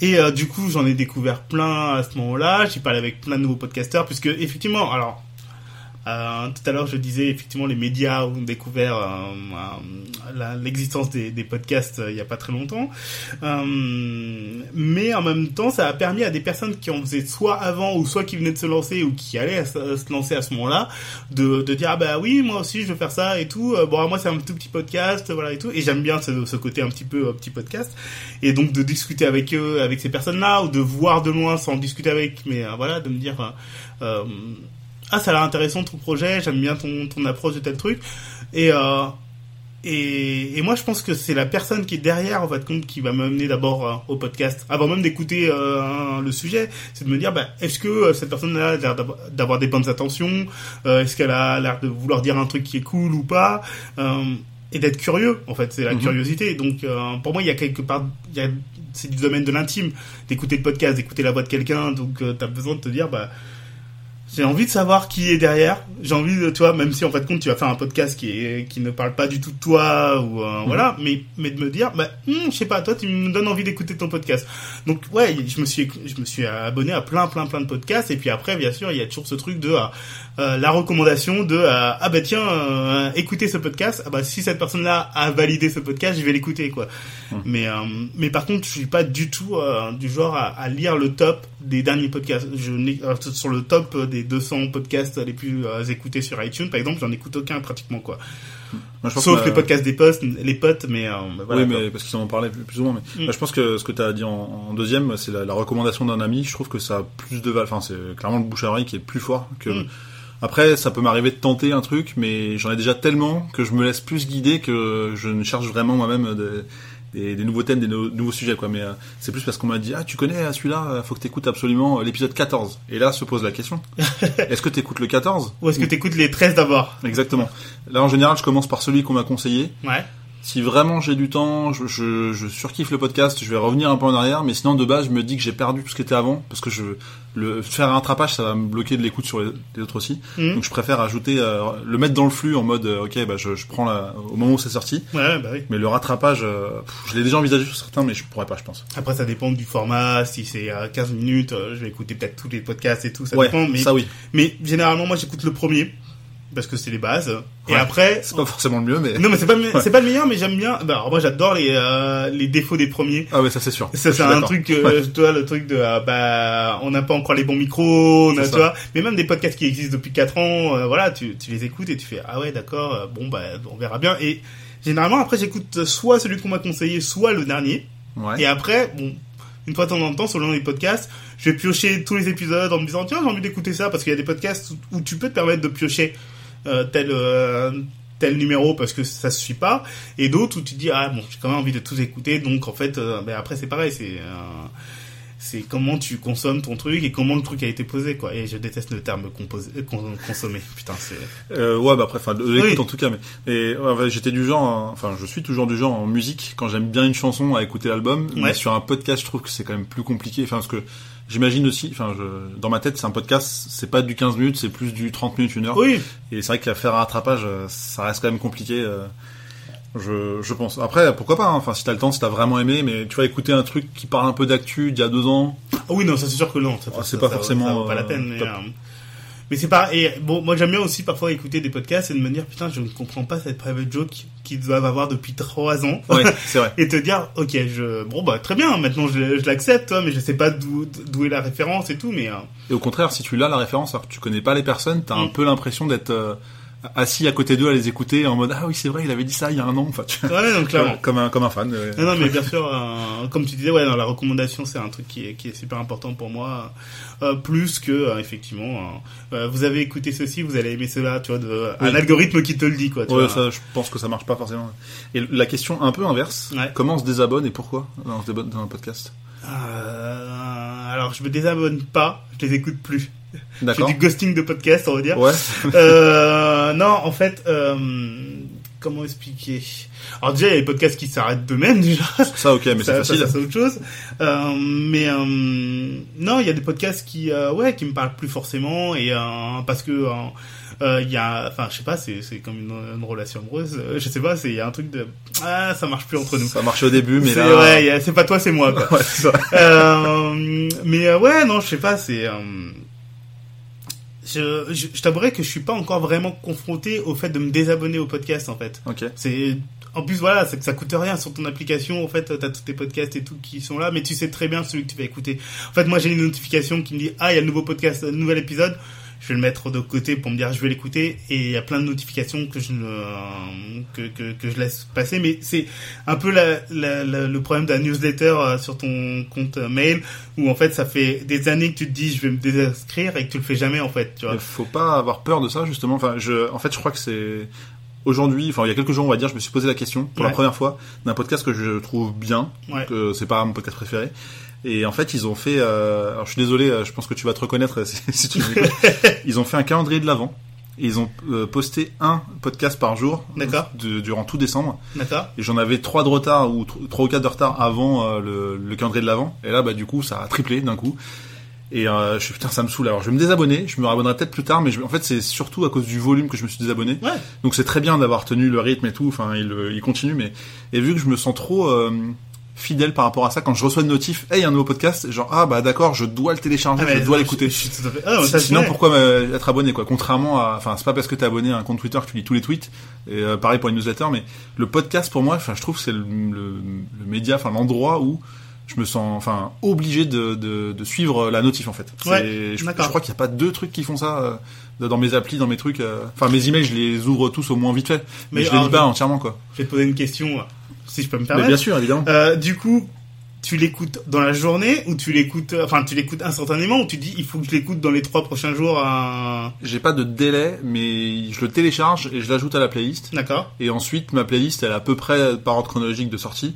Et euh, du coup, j'en ai découvert plein à ce moment-là. J'ai parlé avec plein de nouveaux podcasteurs, puisque effectivement, alors euh, tout à l'heure, je disais effectivement les médias ont découvert euh, euh, l'existence des, podcasts euh, il y a pas très longtemps, Euh, mais en même temps, ça a permis à des personnes qui en faisaient soit avant ou soit qui venaient de se lancer ou qui allaient à se lancer à ce moment-là, de, de dire ah bah oui moi aussi je veux faire ça et tout. Euh, bon moi c'est un tout petit podcast voilà et tout. Et j'aime bien ce, ce côté un petit peu euh, petit podcast. Et donc de discuter avec eux avec ces personnes-là ou de voir de loin sans discuter avec mais euh, voilà de me dire euh, euh, ah ça a l'air intéressant ton projet, j'aime bien ton ton approche de tel truc et euh, et, et moi, je pense que c'est la personne qui est derrière, en fait, compte, qui va m'amener d'abord euh, au podcast, avant même d'écouter euh, le sujet. C'est de me dire, bah, est-ce que euh, cette personne-là a l'air d'avoir- des bonnes intentions? Euh, Est-ce qu'elle a l'air de vouloir dire un truc qui est cool ou pas? Euh, Et d'être curieux, en fait, c'est la Mhm. curiosité. Donc, euh, pour moi, il y a quelque part, il y a, c'est du domaine de l'intime, d'écouter le podcast, d'écouter la voix de quelqu'un. Donc, tu t'as besoin de te dire, bah, j'ai envie de savoir qui est derrière. J'ai envie de, tu vois, même si en fait compte tu vas faire un podcast qui est, qui ne parle pas du tout de toi ou euh, voilà, mais mais de me dire, bah, hum, je sais pas, toi tu me donnes envie d'écouter ton podcast. Donc ouais, je me suis je me suis abonné à plein plein plein de podcasts et puis après bien sûr il y a toujours ce truc de euh, euh, la recommandation de euh, ah bah tiens euh, écoutez ce podcast ah bah si cette personne là a validé ce podcast je vais l'écouter quoi mais euh, mais par contre je suis pas du tout du genre à, à lire le top des derniers podcasts je sur le top des 200 podcasts les plus écoutés sur iTunes par exemple j'en écoute aucun pratiquement quoi Moi, je pense sauf que- les podcasts des potes les potes mais euh, bah, voilà, oui, mais parce qu'ils en ont parlé plus, plus ou moins. Mais Mm. Bah, je pense que ce que tu as dit en, en deuxième, c'est la, la recommandation d'un ami. Je trouve que ça a plus de valeur. Enfin, c'est clairement le bouche à oreille qui est plus fort que. Mm. Après, ça peut m'arriver de tenter un truc, mais j'en ai déjà tellement que je me laisse plus guider que je ne cherche vraiment moi-même des, des, des nouveaux thèmes, des no- nouveaux sujets, quoi. Mais euh, c'est plus parce qu'on m'a dit, ah, tu connais euh, celui-là, euh, faut que t'écoutes absolument euh, l'épisode 14. Et là se pose la question. Est-ce que t'écoutes le 14 ou est-ce que t'écoutes les 13 d'abord? Exactement. Là, en général, je commence par celui qu'on m'a conseillé. ouais Si vraiment j'ai du temps, je, je, je surkiffe le podcast, je vais revenir un peu en arrière, mais sinon de base je me dis que j'ai perdu tout ce qui était avant, parce que je le faire un rattrapage ça va me bloquer de l'écoute sur les, les autres aussi. Mhm. Donc je préfère ajouter, euh, le mettre dans le flux en mode euh, ok bah je, je prends la, au moment où c'est sorti, ouais bah oui mais le rattrapage, euh, pff, je l'ai déjà envisagé sur certains, mais je pourrais pas je pense. après ça dépend du format si c'est euh, 15 minutes euh, je vais écouter peut-être tous les podcasts et tout ça ouais, dépend mais ça oui, Mais généralement, moi, j'écoute le premier parce que c'est les bases. Et après, c'est pas forcément le mieux, mais non, mais c'est pas Ouais. c'est pas le meilleur, mais j'aime bien. Bah, alors moi, j'adore les euh, les défauts des premiers. ah ouais ça c'est sûr. Ça, c'est un truc, euh, Ouais. tu vois, le truc de, euh, bah, on n'a pas encore les bons micros, on a, tu vois, mais même des podcasts qui existent depuis 4 ans, euh, voilà, tu, tu les écoutes et tu fais, ah ouais, d'accord, euh, bon, bah, on verra bien. Et généralement, après, j'écoute soit celui qu'on m'a conseillé, soit le dernier. Et après, bon, une fois de temps en temps, selon les podcasts, je vais piocher tous les épisodes en me disant, tiens, j'ai envie d'écouter ça, parce qu'il y a des podcasts où, tu peux te permettre de piocher tel, euh, tel numéro parce que ça se suit pas, et d'autres où tu te dis, ah bon, j'ai quand même envie de tous écouter, donc en fait, euh, ben après c'est pareil, c'est... euh, c'est comment tu consommes ton truc et comment le truc a été posé quoi. Et je déteste le terme composer, euh, con- consommer. Putain c'est Euh, ouais, bah après, enfin, l'écoute Oui. en tout cas, mais, mais ouais, j'étais du genre, hein, enfin, je suis toujours du genre en musique quand j'aime bien une chanson à écouter l'album, mais Ouais. sur un podcast, je trouve que c'est quand même plus compliqué, enfin, parce que j'imagine aussi, enfin, je, dans ma tête, c'est un podcast, c'est pas du 15 minutes, c'est plus du 30 minutes, une heure, oui et c'est vrai qu'à faire un rattrapage, euh, ça reste quand même compliqué. euh, je, je pense. Après, pourquoi pas hein, Enfin, si t'as le temps, si t'as vraiment aimé, mais tu vas écouter un truc qui parle un peu d'actu d'il y a deux ans. Ah oui, non, ça c'est sûr que non. Ça, Ah, c'est pas ça- forcément, Ça vaut pas la euh, peine. Mais, mais c'est pas. Et bon, moi j'aime bien aussi parfois écouter des podcasts et de me dire putain, je ne comprends pas cette private joke qu'ils doivent avoir depuis trois ans. Ouais, c'est vrai. et te dire ok, je bon bah très bien. Maintenant je, je l'accepte, toi, mais je sais pas d'où d'où est la référence et tout. Mais euh, Et au contraire, si tu l'as la référence, alors que tu connais pas les personnes, t'as un Mm. peu l'impression d'être euh, assis à côté d'eux à les écouter en mode ah oui c'est vrai, il avait dit ça il y a un an. Enfin, tu- ouais, donc clairement. comme un comme un fan. Non, non, mais bien sûr, euh, comme tu disais, ouais, dans la recommandation, c'est un truc qui est, qui est super important pour moi, euh, plus que euh, effectivement, vous avez écouté ceci, vous allez aimer cela, tu vois, de, un algorithme qui te le dit, quoi. Tu Ouais, vois. ça, je pense que ça marche pas forcément. Et la question un peu inverse, comment on se désabonne et pourquoi on se désabonne dans un podcast? Alors, je me désabonne pas, je les écoute plus. D'accord. du ghosting de podcast, on va dire. Ouais. Euh, non, en fait, euh, comment expliquer? Alors déjà, il y a les podcasts qui s'arrêtent d'eux-mêmes déjà. Ça ok, mais c'est facile. ça, c'est autre chose. Euh, mais euh, non, il y a des podcasts qui, euh, ouais, qui me parlent plus forcément et euh, parce que euh, il y a, enfin, je sais pas, c'est c'est comme une, une relation amoureuse. euh, je sais pas, c'est il y a un truc de ah, ça marche plus entre nous. Ça marchait au début, mais là. ouais, c'est pas toi, c'est moi. Quoi. Ouais, ça. Euh, mais ouais, non, je sais pas, c'est. Euh, je je, je t'avouerais que je suis pas encore vraiment confronté au fait de me désabonner au podcast en fait. Ok. C'est en plus voilà, ça coûte rien sur ton application. En fait, t'as tous tes podcasts et tout qui sont là, mais tu sais très bien celui que tu vas écouter. En fait, moi j'ai une notification qui me dit ah il y a le nouveau podcast, le nouvel épisode. Je vais le mettre de côté pour me dire je vais l'écouter et il y a plein de notifications que je ne que, que, que je laisse passer mais c'est un peu la, la, la- le problème d'un newsletter euh, sur ton compte euh, mail où en fait ça fait des années que tu te dis je vais me désinscrire et que tu le fais jamais en fait tu vois faut pas avoir peur de ça justement. Enfin, je, en fait, je crois que c'est aujourd'hui, enfin il y a quelques jours on va dire, je me suis posé la question pour la première fois d'un podcast que je trouve bien, Ouais. que c'est pas mon podcast préféré. Et en fait, ils ont fait. Euh, alors, je suis désolé, euh, je pense que tu vas te reconnaître si, si tu. Ils ont fait un calendrier de l'avant. Et ils ont euh, posté un podcast par jour de- durant tout décembre. Et j'en avais trois de retard ou tr- trois ou quatre de retard avant euh, le, le calendrier de l'avant. Et là, bah du coup, ça a triplé d'un coup. Et euh, je suis putain, ça me saoule. Alors, je vais me désabonner. Je me rabonnerai peut-être plus tard, mais je- en fait, c'est surtout à cause du volume que je me suis désabonné. ouais Donc c'est très bien d'avoir tenu le rythme et tout. Enfin, il, il continue, mais et vu que je me sens trop euh, fidèle par rapport à ça, quand je reçois une notif, hey, il y a un nouveau podcast, genre ah bah d'accord, je dois le télécharger, Ah, je dois l'écouter. Ah, Sinon, pourquoi être abonné quoi? Contrairement à, enfin, c'est pas parce que t'es abonné à un compte Twitter que tu lis tous les tweets. Et euh, pareil pour une newsletter, mais le podcast pour moi, enfin, je trouve c'est le, le, le média, enfin l'endroit où je me sens, enfin, obligé de, de, de suivre la notif en fait. Ouais, je, je crois qu'il n'y a pas deux trucs qui font ça euh, dans mes applis, dans mes trucs. euh. Enfin, mes emails, je les ouvre tous au moins vite fait, mais, Mais je les lis pas entièrement quoi. je vais te poser une question si je peux me Mais permettre bien sûr, évidemment. Euh, du coup, tu l'écoutes dans la journée ou tu l'écoutes, euh, enfin, tu l'écoutes instantanément ou tu dis il faut que je l'écoute dans les trois prochains jours à... J'ai pas de délai, mais je le télécharge et je l'ajoute à la playlist. D'accord. Et ensuite, ma playlist, elle est à peu près par ordre chronologique de sortie.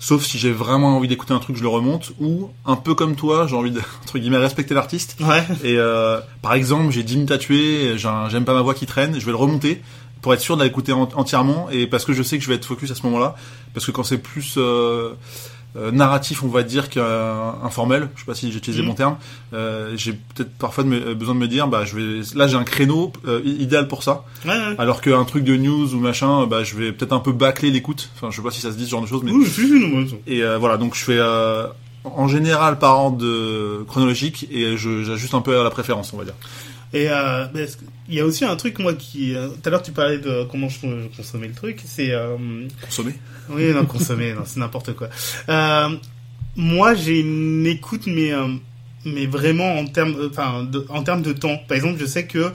Sauf si j'ai vraiment envie d'écouter un truc, je le remonte. Ou, un peu comme toi, j'ai envie de, entre guillemets, respecter l'artiste. Ouais. Et euh, par exemple, j'ai 10 minutes à tuer, j'ai un- j'aime pas ma voix qui traîne, je vais le remonter pour être sûr de l'écouter en- entièrement. Et parce que je sais que je vais être focus à ce moment-là. Parce que quand c'est plus... euh, euh, narratif, on va dire, qu'informel. Je sais pas si j'ai utilisé Mhm. mon terme. Euh, j'ai peut-être parfois de me- besoin de me dire, bah, je vais, là, j'ai un créneau idéal pour ça. Ouais, ouais. Alors qu'un truc de news ou machin, bah, je vais peut-être un peu bâcler l'écoute. Enfin, je sais pas si ça se dit ce genre de choses, mais Oui, et voilà. Donc je fais en général par ordre chronologique et j'ajuste un peu à la préférence, on va dire. Et euh, il y a aussi un truc moi qui euh, tout à l'heure tu parlais de comment je, consommais le truc, c'est euh, Consommer. oui non consommer non c'est n'importe quoi. Euh, moi j'ai une écoute mais euh, mais vraiment en termes enfin de, en termes de temps. Par exemple je sais que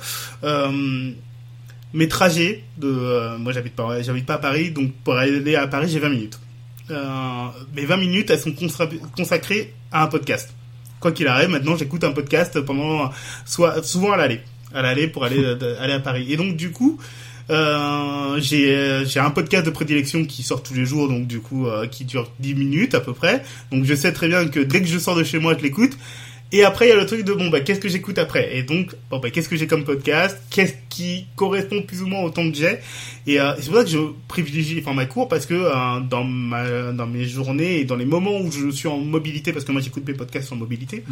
mes trajets de moi j'habite pas j'habite pas à Paris donc pour aller à Paris j'ai 20 minutes. Mes 20 minutes elles sont consacrées- consacrées à un podcast. Quoi qu'il arrive, maintenant j'écoute un podcast pendant soit souvent à l'aller, à l'aller pour aller de- aller à Paris. Et donc du coup, euh, j'ai euh, j'ai un podcast de prédilection qui sort tous les jours, donc du coup euh, qui dure 10 minutes à peu près. Donc je sais très bien que dès que je sors de chez moi, je l'écoute. Et après, il y a le truc de bon bah qu'est-ce que j'écoute après? Et donc bon bah qu'est-ce que j'ai comme podcast? Qu'est-ce qui correspond plus ou moins au temps que j'ai? Et euh, c'est pour ça que je privilégie les formats courts parce que euh, dans ma dans mes journées et dans les moments où je suis en mobilité, parce que moi j'écoute mes podcasts en mobilité,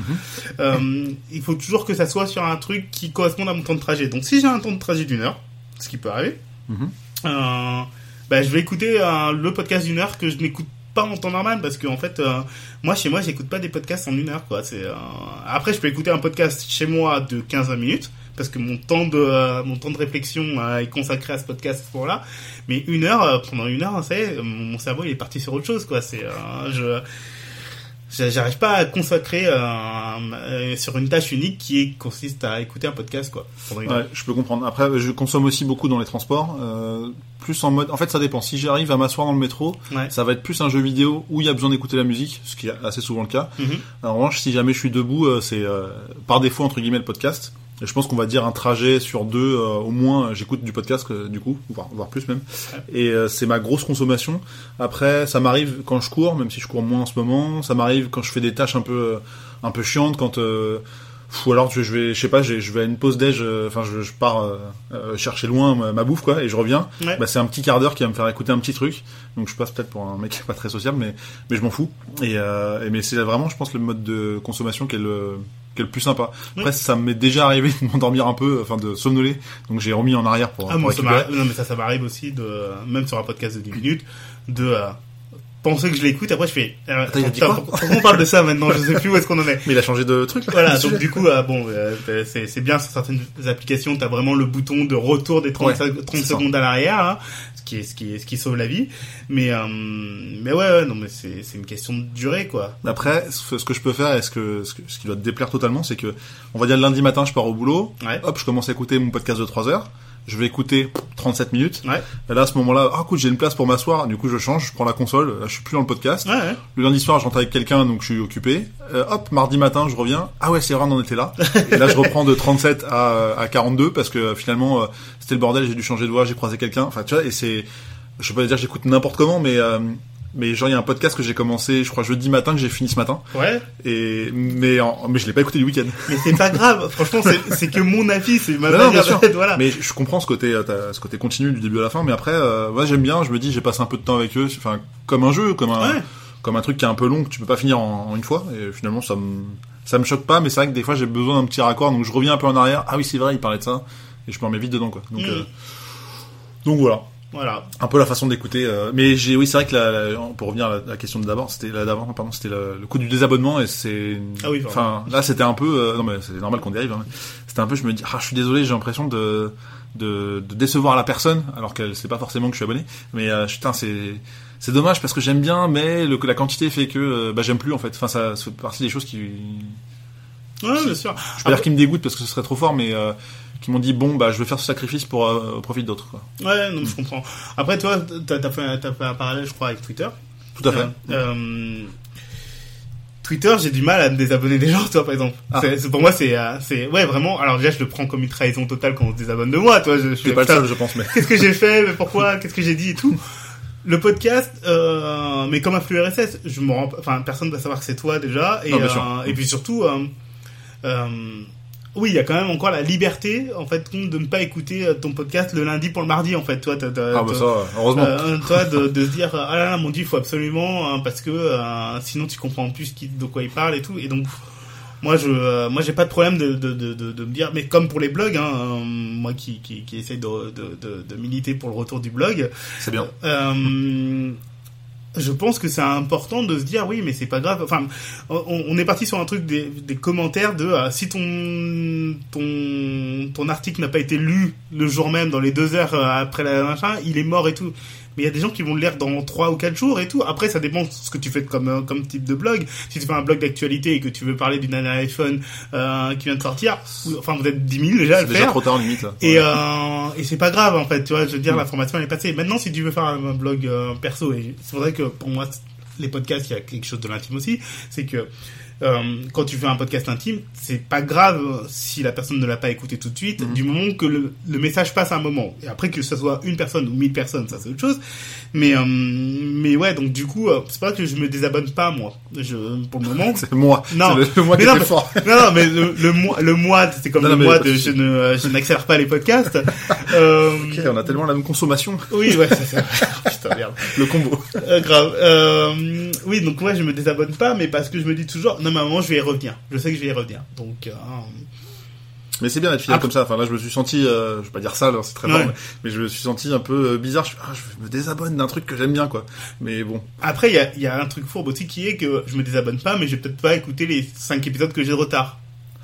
euh, il faut toujours que ça soit sur un truc qui corresponde à mon temps de trajet. Donc si j'ai un temps de trajet d'une heure, ce qui peut arriver, Mhm. bah, je vais écouter le podcast d'une heure que je n'écoute pas en temps normal parce que en fait euh, moi chez moi j'écoute pas des podcasts en une heure quoi. C'est euh, après je peux écouter un podcast chez moi de 15 minutes parce que mon temps de euh, mon temps de réflexion euh, est consacré à ce podcast à ce moment-là. Mais une heure euh, pendant une heure c'est mon cerveau il est parti sur autre chose quoi. C'est euh, je J'arrive pas à consacrer euh, euh, sur une tâche unique qui consiste à écouter un podcast quoi. Ouais, je peux comprendre. Après, je consomme aussi beaucoup dans les transports. Euh, plus en mode. En fait, ça dépend. Si j'arrive à m'asseoir dans le métro, Ouais. ça va être plus un jeu vidéo où il y a besoin d'écouter la musique, ce qui est assez souvent le cas. Mhm. En revanche, si jamais je suis debout, euh, c'est euh, par défaut entre guillemets le podcast. Et je pense qu'on va dire un trajet sur deux, euh, au moins, euh, j'écoute du podcast du coup, voire, voire plus même. Et euh, c'est ma grosse consommation. Après, ça m'arrive quand je cours, même si je cours moins en ce moment. Ça m'arrive quand je fais des tâches un peu, euh, un peu chiantes, quand euh, ou alors je vais, je sais pas, je vais à une pause déj, enfin je, je pars euh, chercher loin ma, ma bouffe quoi, et je reviens. Ouais. Bah, c'est un petit quart d'heure qui va me faire écouter un petit truc. Donc je passe peut-être pour un mec pas très sociable, mais mais je m'en fous. Et, euh, et mais c'est vraiment, je pense, le mode de consommation qui est le qui est le plus sympa. Après, ça m'est déjà arrivé de m'endormir un peu, enfin de somnoler. Donc j'ai remis en arrière pour, Ah, pour moi, ça non, mais ça, ça m'arrive aussi de, même sur un podcast de 10 minutes, de euh, penser que je l'écoute, après je fais, euh, Attends, il a dit quoi pourquoi on parle de ça maintenant, je sais plus où est-ce qu'on en est. Mais il a changé de truc. Là, Voilà, donc du coup, euh, bon, euh, c'est c'est bien sur certaines applications, t'as vraiment le bouton de retour des 30, Ouais, sec- 30 c'est ça. secondes à l'arrière, hein, qui est ce qui est ce qui sauve la vie. Mais euh, mais ouais, ouais, non mais c'est c'est une question de durée quoi. Après, ce que je peux faire, est-ce que ce, que- ce qui doit te déplaire totalement, c'est que on va dire le lundi matin, je pars au boulot, Ouais. hop, je commence à écouter mon podcast de 3 heures. Je vais écouter 37 minutes. Ouais. Et là, à ce moment-là, ah, écoute, j'ai une place pour m'asseoir. Du coup, je change, je prends la console. Là, je suis plus dans le podcast. Ouais. ouais. Le lundi soir, je rentre avec quelqu'un, donc je suis occupé. Euh, hop, mardi matin, je reviens. Ah ouais, c'est vrai, on en était là. Et là, je reprends de 37 à, à 42 parce que euh, finalement, euh, c'était le bordel. J'ai dû changer de voix, j'ai croisé quelqu'un. Enfin, tu vois, et c'est, je vais pas dire que j'écoute n'importe comment, mais euh, mais genre il y a un podcast que j'ai commencé, je crois jeudi matin que j'ai fini ce matin. Ouais. Et mais en, mais je l'ai pas écouté du week-end. Mais c'est pas grave. Franchement, c'est c'est que mon avis, c'est ma Non, Voilà. Mais je comprends ce côté, euh, ce côté continu du début à la fin. Mais après, euh, ouais, j'aime bien. Je me dis, j'ai passé un peu de temps avec eux. Enfin, comme un jeu, comme un, Ouais. comme un truc qui est un peu long que tu peux pas finir en, en une fois. Et finalement, ça me, ça me choque pas. Mais c'est vrai que des fois, j'ai besoin d'un petit raccord. Donc je reviens un peu en arrière. Ah oui, c'est vrai, il parlait de ça. Et je me remets vite dedans, quoi. Donc, Mm. euh, donc voilà. Voilà. Un peu la façon d'écouter. euh, mais j'ai, oui, c'est vrai que la, la- pour revenir à la, question de d'abord, c'était la d'avant, pardon, c'était le, le coup du désabonnement et c'est. Ah oui. Enfin, là, c'était un peu. euh, non, mais c'est normal qu'on dérive. Hein, c'était un peu. Je me dis, ah, je suis désolé, j'ai l'impression de, de de décevoir la personne, alors qu'elle sait pas forcément que je suis abonné. Mais euh, putain, c'est c'est dommage parce que j'aime bien, mais le, la quantité fait que euh, bah, j'aime plus en fait. Enfin, ça, ça fait partie des choses qui Ouais, bien sûr. je peux dire qu'ils me dégoûtent parce que ce serait trop fort, mais euh, qui m'ont dit bon bah je vais faire ce sacrifice pour euh, au profit d'autres. Ouais, non, je comprends. Après, toi, t'as as fait, t'as fait un parallèle, je crois, avec Twitter. Tout à fait. Euh, euh, Twitter, j'ai du mal à me désabonner des gens, toi, par exemple. Ah. Pour moi, c'est, euh, c'est, ouais, vraiment. Alors déjà, je le prends comme une trahison totale quand on se désabonne de moi, toi. Je, je suis T'es pas le seul, je pense, mais. Qu'est-ce que j'ai fait Mais pourquoi Qu'est-ce que j'ai dit et tout Le podcast, euh, mais comme un flux RSS, je me rends, enfin, personne ne va savoir que c'est toi déjà, et Non, euh, et puis surtout, euh, oui, il y a quand même encore la liberté, en fait, de ne pas écouter euh, ton podcast le lundi pour le mardi, en fait, toi, t'as, t'as- Ah bah ça, heureusement. euh, toi, de, de se dire, ah là là, mon dieu, il faut absolument, hein, parce que euh, sinon tu comprends plus qui, de quoi il parle et tout. Et donc, moi, je, euh, moi, j'ai pas de problème de, de, de, de, me dire, mais comme pour les blogs, hein, moi qui, qui, qui essaye de, de, de, de militer pour le retour du blog, c'est bien. Je pense que c'est important de se dire oui mais c'est pas grave. Enfin on, est parti sur un truc des, commentaires de euh, si ton ton ton article n'a pas été lu le jour même dans les deux heures euh, après la machin il est mort et tout mais il y a des gens qui vont le lire dans trois ou quatre jours et tout après ça dépend de ce que tu fais comme euh, comme type de blog si tu fais un blog d'actualité et que tu veux parler d'une année iPhone euh, qui vient de sortir ou- enfin vous êtes 10 000 déjà à C'est le déjà faire trop tard limite. là. et, Ouais. euh, et c'est pas grave en fait, tu vois, je veux dire, Mm. l'information elle est passée. Maintenant, si tu veux faire un, un blog euh, perso, et c'est vrai que pour moi, les podcasts, il y a quelque chose de l'intime aussi, c'est que euh, quand tu fais un podcast intime, c'est pas grave si la personne ne l'a pas écouté tout de suite, Mhm. du moment que le, le message passe à un moment. Et après que ce soit une personne ou mille personnes, ça c'est autre chose. Mais euh, mais ouais, donc du coup, euh, c'est pas que je me désabonne pas moi. Je pour le moment. C'est moi. Non. C'est le, le moi Mais non, mais- fort. Non, non, mais le, le mois, le mois, c'est comme Non, le mois de je ne, je n'accélère pas les podcasts. Euh, Ok, on a tellement la même consommation. oui, ouais, c'est ça. Putain, merde. Le combo. Grave. Oui, donc moi, je me désabonne pas, mais parce que je me dis toujours, non, moment, je vais y revenir. Je sais que je vais y revenir. Donc, euh, Mais c'est bien d'être fidèle Après- comme ça. Enfin là, je me suis senti, euh, je vais pas dire ça, c'est très Ouais. mais, mais je me suis senti un peu euh, bizarre. Je, ah, je me désabonne d'un truc que j'aime bien, quoi. Mais bon, après, il y a, il y a un truc fourbe aussi qui est que je me désabonne pas, mais je vais peut-être pas écouter les 5 épisodes que j'ai de retard.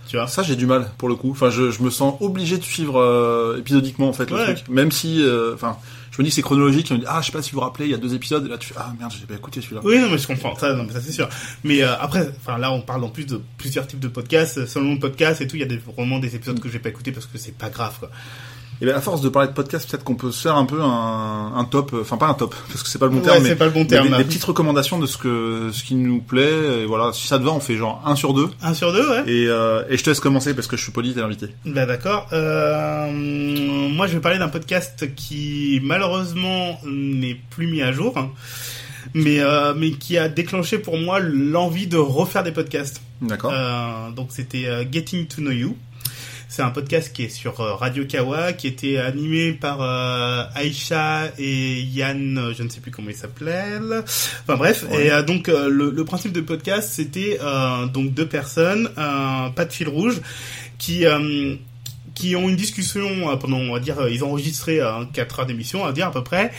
Tu vois? ça j'ai du mal pour le coup. Enfin, je, je me sens obligé de suivre euh, épisodiquement en fait le truc, même si, euh, enfin, je me dis c'est chronologique. Ah, je sais pas si vous vous rappelez, il y a deux épisodes. Et là, tu fais ah merde, j'ai pas écouté celui-là. Oui, non, mais je comprends. Ça, non, mais ça c'est sûr. Mais euh, après, enfin là, on parle en plus de plusieurs types de podcasts. Selon le podcast et tout, il y a des, vraiment des épisodes que j'ai pas écoutés parce que c'est pas grave, quoi. Et bien à force de parler de podcast, peut-être qu'on peut se faire un peu un, un top, euh, enfin pas un top, parce que c'est pas le bon Ouais, terme, mais c'est pas le bon mais terme, des, petites recommandations de ce que ce qui nous plaît. Et voilà, si ça te va, on fait genre un sur deux. Un sur deux, ouais. Et, euh, et je te laisse commencer parce que je suis poli, t'es l'invité. Bah d'accord. Euh, moi, je vais parler d'un podcast qui malheureusement n'est plus mis à jour, hein, mais euh, mais qui a déclenché pour moi l'envie de refaire des podcasts. D'accord. Euh, donc c'était euh, Getting to Know You. C'est un podcast qui est sur euh, Radio Kawa, qui était animé par euh, Aïcha et Yann, euh, je ne sais plus comment il s'appelait. Enfin bref, Ouais. et euh, donc le, le principe de podcast, c'était donc deux personnes, pas de fil rouge, qui qui ont une discussion pendant, on va dire, ils ont enregistré euh, 4 heures d'émission, on va dire à peu près,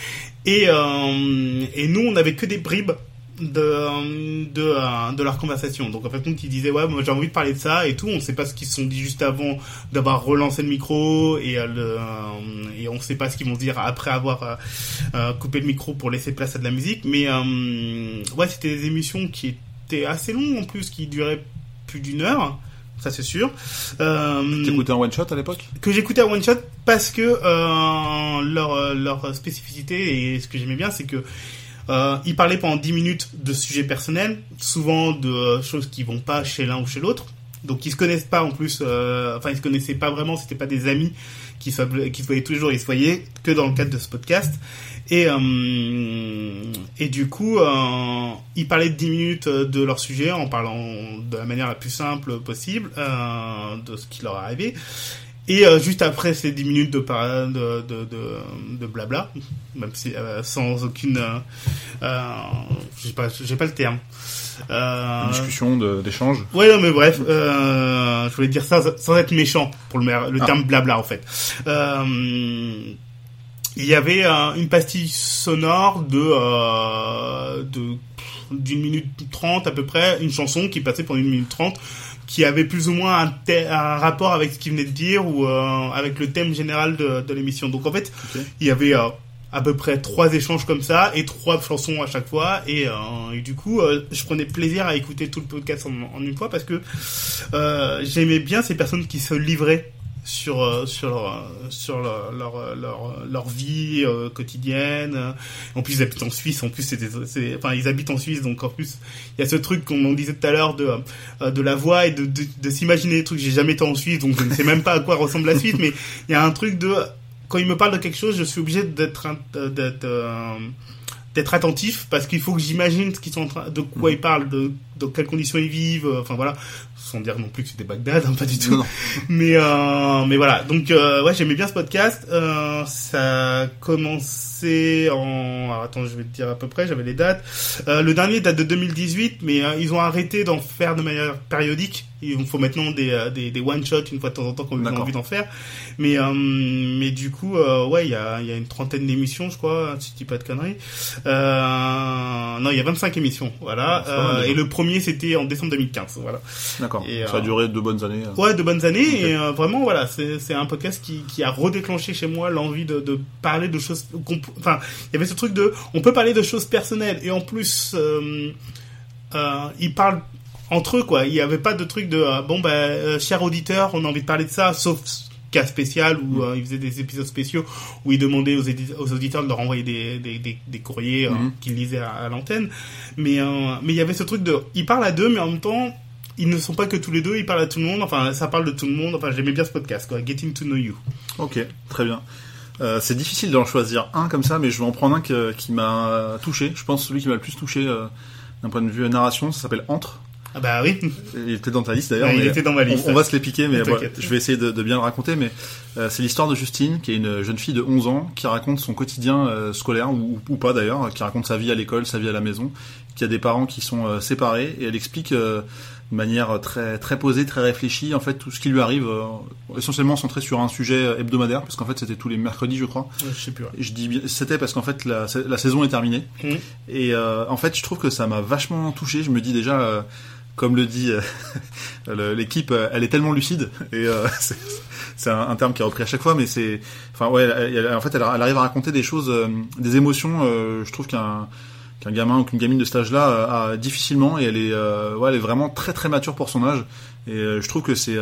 et euh, et nous on avait que des bribes de euh, de, euh, de leur conversation. Donc en fait, donc ils disaient ouais, moi j'ai envie de parler de ça et tout. On sait pas ce qu'ils se sont dit juste avant d'avoir relancé le micro et euh, le et on sait pas ce qu'ils vont dire après avoir coupé le micro pour laisser place à de la musique. Mais euh, ouais, c'était des émissions qui étaient assez longues en plus, qui duraient plus d'une heure. Ça c'est sûr. Euh, T'écoutais un one shot à l'époque? Que j'écoutais à One Shot parce que euh, leur, leur spécificité et ce que j'aimais bien, c'est que euh, ils parlaient pendant 10 minutes de sujets personnels, souvent de euh, choses qui vont pas chez l'un ou chez l'autre. Donc ils se connaissent pas en plus, euh, enfin ils se connaissaient pas vraiment, c'était pas des amis qui se, voyaient tous les jours, ils se voyaient que dans le cadre de ce podcast. Et, euh, et du coup, euh, ils parlaient de 10 minutes euh, de leur sujet en parlant de la manière la plus simple possible euh, de ce qui leur arrivé. Et euh, juste après ces 10 minutes de, de, de, de, de blabla, même si euh, sans aucune... Euh, euh, j'ai pas, j'ai pas le terme. Euh, Une discussion, d'échange. Ouais, non, mais bref, euh, je voulais dire ça sans être méchant pour le, le Ah. terme blabla en fait. Euh, il y avait une pastille sonore de euh, de d'une minute trente à peu près, une chanson qui passait pendant une minute trente, qui avait plus ou moins un, rapport avec ce qu'il venait de dire ou euh, avec le thème général de, de l'émission. Donc en fait, il y avait euh, à peu près trois échanges comme ça et trois chansons à chaque fois et, euh, et du coup je prenais plaisir à écouter tout le podcast en, en une fois parce que j'aimais bien ces personnes qui se livraient sur euh, sur leur, sur leur leur leur, leur vie euh, quotidienne. En plus ils habitent en Suisse. En plus c'est enfin ils habitent en Suisse. Donc en plus il y a ce truc qu'on en disait tout à l'heure de euh, de la voix et de de, de s'imaginer des trucs. J'ai jamais été en Suisse donc je ne sais même pas à quoi ressemble la Suisse. Mais il y a un truc de quand il me parle de quelque chose, je suis obligé d'être d'être euh, d'être attentif parce qu'il faut que j'imagine ce qu'ils sont en train de quoi ils parlent, de dans quelles conditions ils vivent, enfin voilà, sans dire non plus que c'était Bagdad, hein, pas du tout. Non. Mais euh, mais voilà, donc euh, ouais, j'aimais bien ce podcast. Euh, ça a commencé en alors, attends, je vais te dire à peu près, j'avais les dates. Euh, le dernier date de 2018, mais euh, ils ont arrêté d'en faire de manière périodique. Il faut maintenant des euh, des, des one shot une fois de temps en temps quand ils ont envie d'en faire. Mais euh, mais du coup, euh, ouais, il y a il y a une trentaine d'émissions, je crois, si je dis pas de conneries. Euh, non, il y a 25 émissions, voilà. Mal, Euh, déjà. et le premier c'était en décembre 2015, voilà. D'accord. Ça a euh, duré deux bonnes années. euh. Ouais, de bonnes années et euh, vraiment voilà, c'est un podcast qui qui a redéclenché chez moi l'envie de de parler de choses enfin, il y avait ce truc de on peut parler de choses personnelles et en plus euh, ils parlent entre eux quoi, il y avait pas de truc de bon bah cher auditeur, on a envie de parler de ça sauf cas spécial où euh, ils faisaient des épisodes spéciaux où ils demandaient aux, aux auditeurs de leur envoyer des, des, des, des courriers euh, Mhm. qu'ils lisaient à, à l'antenne mais euh, mais il y avait ce truc de ils parlent à deux mais en même temps ils ne sont pas que tous les deux, ils parlent à tout le monde. Enfin, ça parle de tout le monde. Enfin, j'aimais bien ce podcast, quoi. Getting to know you. Ok, très bien. Euh, c'est difficile d'en choisir un comme ça, mais je vais en prendre un que- qui m'a touché. Je pense celui qui m'a le plus touché euh, d'un point de vue narration, ça s'appelle Entre. Ah bah oui. Il était dans ta liste d'ailleurs. Ouais, il était dans ma liste. On, on va se les piquer, mais voilà, je vais essayer de, de bien le raconter. Mais euh, c'est l'histoire de Justine, qui est une jeune fille de 11 ans, qui raconte son quotidien euh, scolaire, ou, ou pas d'ailleurs, qui raconte sa vie à l'école, sa vie à la maison, qui a des parents qui sont euh, séparés, et elle explique de manière très très posée, très réfléchie, en fait, tout ce qui lui arrive, euh, essentiellement centré sur un sujet hebdomadaire, parce qu'en fait, c'était tous les mercredis, je crois. Ouais, je sais plus. ouais. Je dis c'était parce qu'en fait la, la saison est terminée Mhm. et euh, en fait je trouve que ça m'a vachement touché. Je me dis déjà, euh, comme le dit euh, l'équipe, euh, elle est tellement lucide et euh, c'est- un, un terme qui est repris à chaque fois, mais c'est, enfin ouais, elle- elle- en fait elle, elle arrive à raconter des choses, des émotions. euh, je trouve qu'un qu'un gamin ou qu'une gamine de cet âge-là euh, a difficilement et elle est, euh, ouais, elle est vraiment très très mature pour son âge. Et euh, je trouve que c'est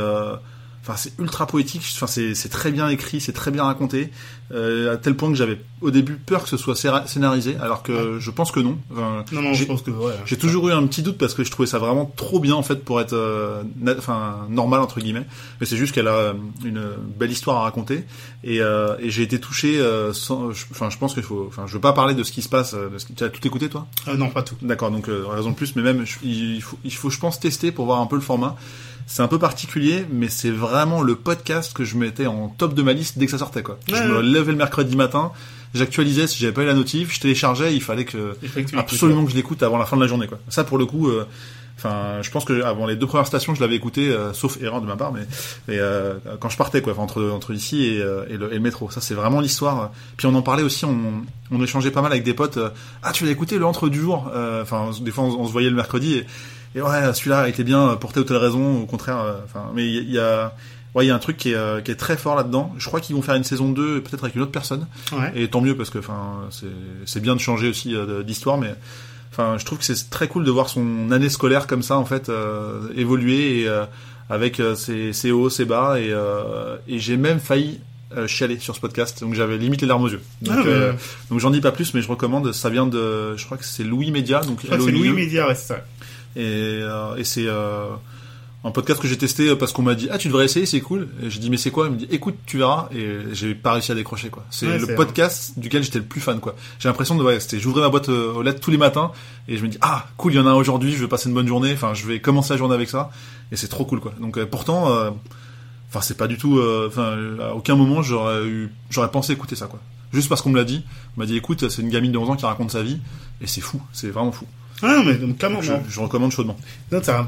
Enfin, c'est ultra poétique. Enfin, c'est très bien écrit, c'est très bien raconté, euh, à tel point que j'avais au début peur que ce soit scénarisé, alors que je pense que non. Enfin, Non, non, je pense que ouais. j'ai toujours eu un petit doute parce que je trouvais ça vraiment trop bien en fait pour être euh, enfin normal entre guillemets. Mais c'est juste qu'elle a euh, une belle histoire à raconter et, euh, et j'ai été touché. euh, sans, je- enfin, je pense qu'il faut. Enfin, je veux pas parler de ce qui se passe. euh, de ce qui- tu as tout écouté toi? Euh, non, pas tout. D'accord, donc euh, raison de plus, mais même il faut, il faut, je pense, tester pour voir un peu le format. C'est un peu particulier, mais c'est vraiment le podcast que je mettais en top de ma liste dès que ça sortait, quoi. Ouais, je me levais le mercredi matin, j'actualisais si j'avais pas eu la notif, je téléchargeais, il fallait que absolument que je l'écoute avant la fin de la journée, quoi. Ça, pour le coup, euh, Enfin, je pense que avant les deux premières stations, je l'avais écouté, euh, sauf erreur de ma part, mais et, euh, quand je partais, quoi, entre entre ici et, euh, et, le, et le métro. Ça, c'est vraiment l'histoire. Puis on en parlait aussi, on, on échangeait pas mal avec des potes. euh, ah, tu l'as écouté le entre du jour Euh, Enfin, des fois, on, on se voyait le mercredi et, et ouais, celui-là était bien pour telle ou telle raison. Au contraire, euh, enfin, mais il y, a- Ouais, il y a un truc qui est, euh, qui est très fort là-dedans. Je crois qu'ils vont faire une saison 2, peut-être avec une autre personne. Ouais. Et tant mieux parce que enfin c'est bien de changer aussi euh, d'histoire mais enfin je trouve que c'est très cool de voir son année scolaire comme ça en fait euh, évoluer et euh, avec euh, ses, ses hauts ses bas et euh, et j'ai même failli euh, chialer sur ce podcast donc j'avais limite les larmes aux yeux donc Ah, mais- euh, donc j'en dis pas plus mais je recommande ça vient de je crois que c'est Louis Média donc c'est LOIE. Louis Média, ouais, c'est ça. Et euh, et c'est euh, un podcast que j'ai testé parce qu'on m'a dit ah tu devrais essayer c'est cool. Et j'ai dit mais c'est quoi? Il me dit écoute tu verras. Et j'ai pas réussi à décrocher quoi. C'est Ouais, le podcast duquel j'étais le plus fan quoi. J'ai l'impression de ouais c'était j'ouvrais ma boîte euh, aux lettres tous les matins et je me dis ah cool il y en a un aujourd'hui je vais passer une bonne journée. Enfin je vais commencer la journée avec ça. Et c'est trop cool quoi. Donc euh, pourtant euh, enfin c'est pas du tout euh, enfin à aucun moment j'aurais eu j'aurais pensé écouter ça quoi. Juste parce qu'on me l'a dit. On m'a dit écoute c'est une gamine de 11 ans qui raconte sa vie et c'est fou. C'est vraiment fou Ah mais donc, clairement, je, recommande chaudement Non, c'est un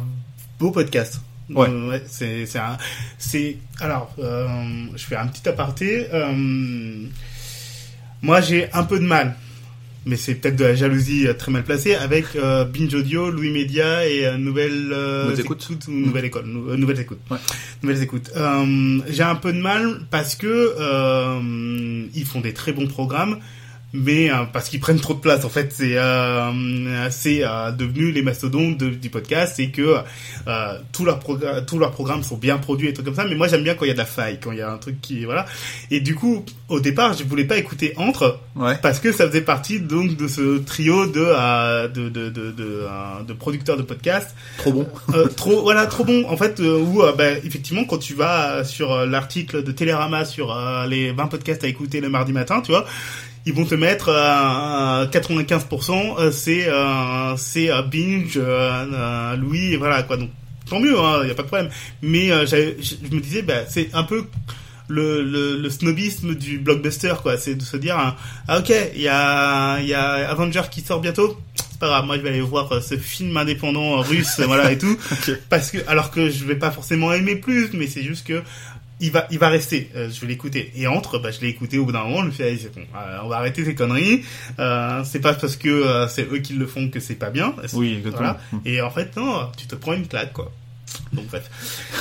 beau podcast. Ouais. Euh, ouais, c'est, c'est un, c'est, alors, euh, je fais un petit aparté. Euh, moi, j'ai un peu de mal, mais c'est peut-être de la jalousie euh, très mal placée avec Binge Audio, Louis Media et Nouvelle ou Nouvelle École, nou- Nouvelles Écoutes. Ouais. Nouvelles Écoutes. J'ai un peu de mal parce que ils font des très bons programmes mais euh, parce qu'ils prennent trop de place en fait c'est euh, c'est euh, devenu les mastodontes de- du podcast c'est que euh, tous leurs progr- tous leurs programmes sont bien produits et trucs comme ça mais moi j'aime bien quand il y a de la faille quand il y a un truc qui voilà. Et du coup au départ je voulais pas écouter entre ouais. parce que ça faisait partie donc de ce trio de euh, de de de, de, euh, de producteurs de podcasts. Trop bon. Euh, trop voilà trop bon. En fait où bah, effectivement quand tu vas sur l'article de Télérama sur les 20 podcasts à écouter le mardi matin tu vois ils vont te mettre euh, 95% euh, c'est euh, c'est euh, binge euh, euh, Louis et voilà quoi. Donc tant mieux il y a pas de problème. Mais euh, j'avais- je me disais bah c'est un peu le, le, le snobisme du blockbuster quoi. C'est de se dire hein, ah ok il y a y a Avenger qui sort bientôt. C'est pas grave moi je vais aller voir euh, ce film indépendant euh, russe euh, voilà et tout. Parce que alors que je vais pas forcément aimer plus mais c'est juste que il va il va rester. Euh, je vais l'écouter. Et entre bah je l'ai écouté au bout d'un moment je me suis dit allez, c'est bon euh, on va arrêter ces conneries. Euh, c'est pas parce que euh, c'est eux qui le font que c'est pas bien. Oui, exactement. voilà. et en fait non tu te prends une claque quoi donc bref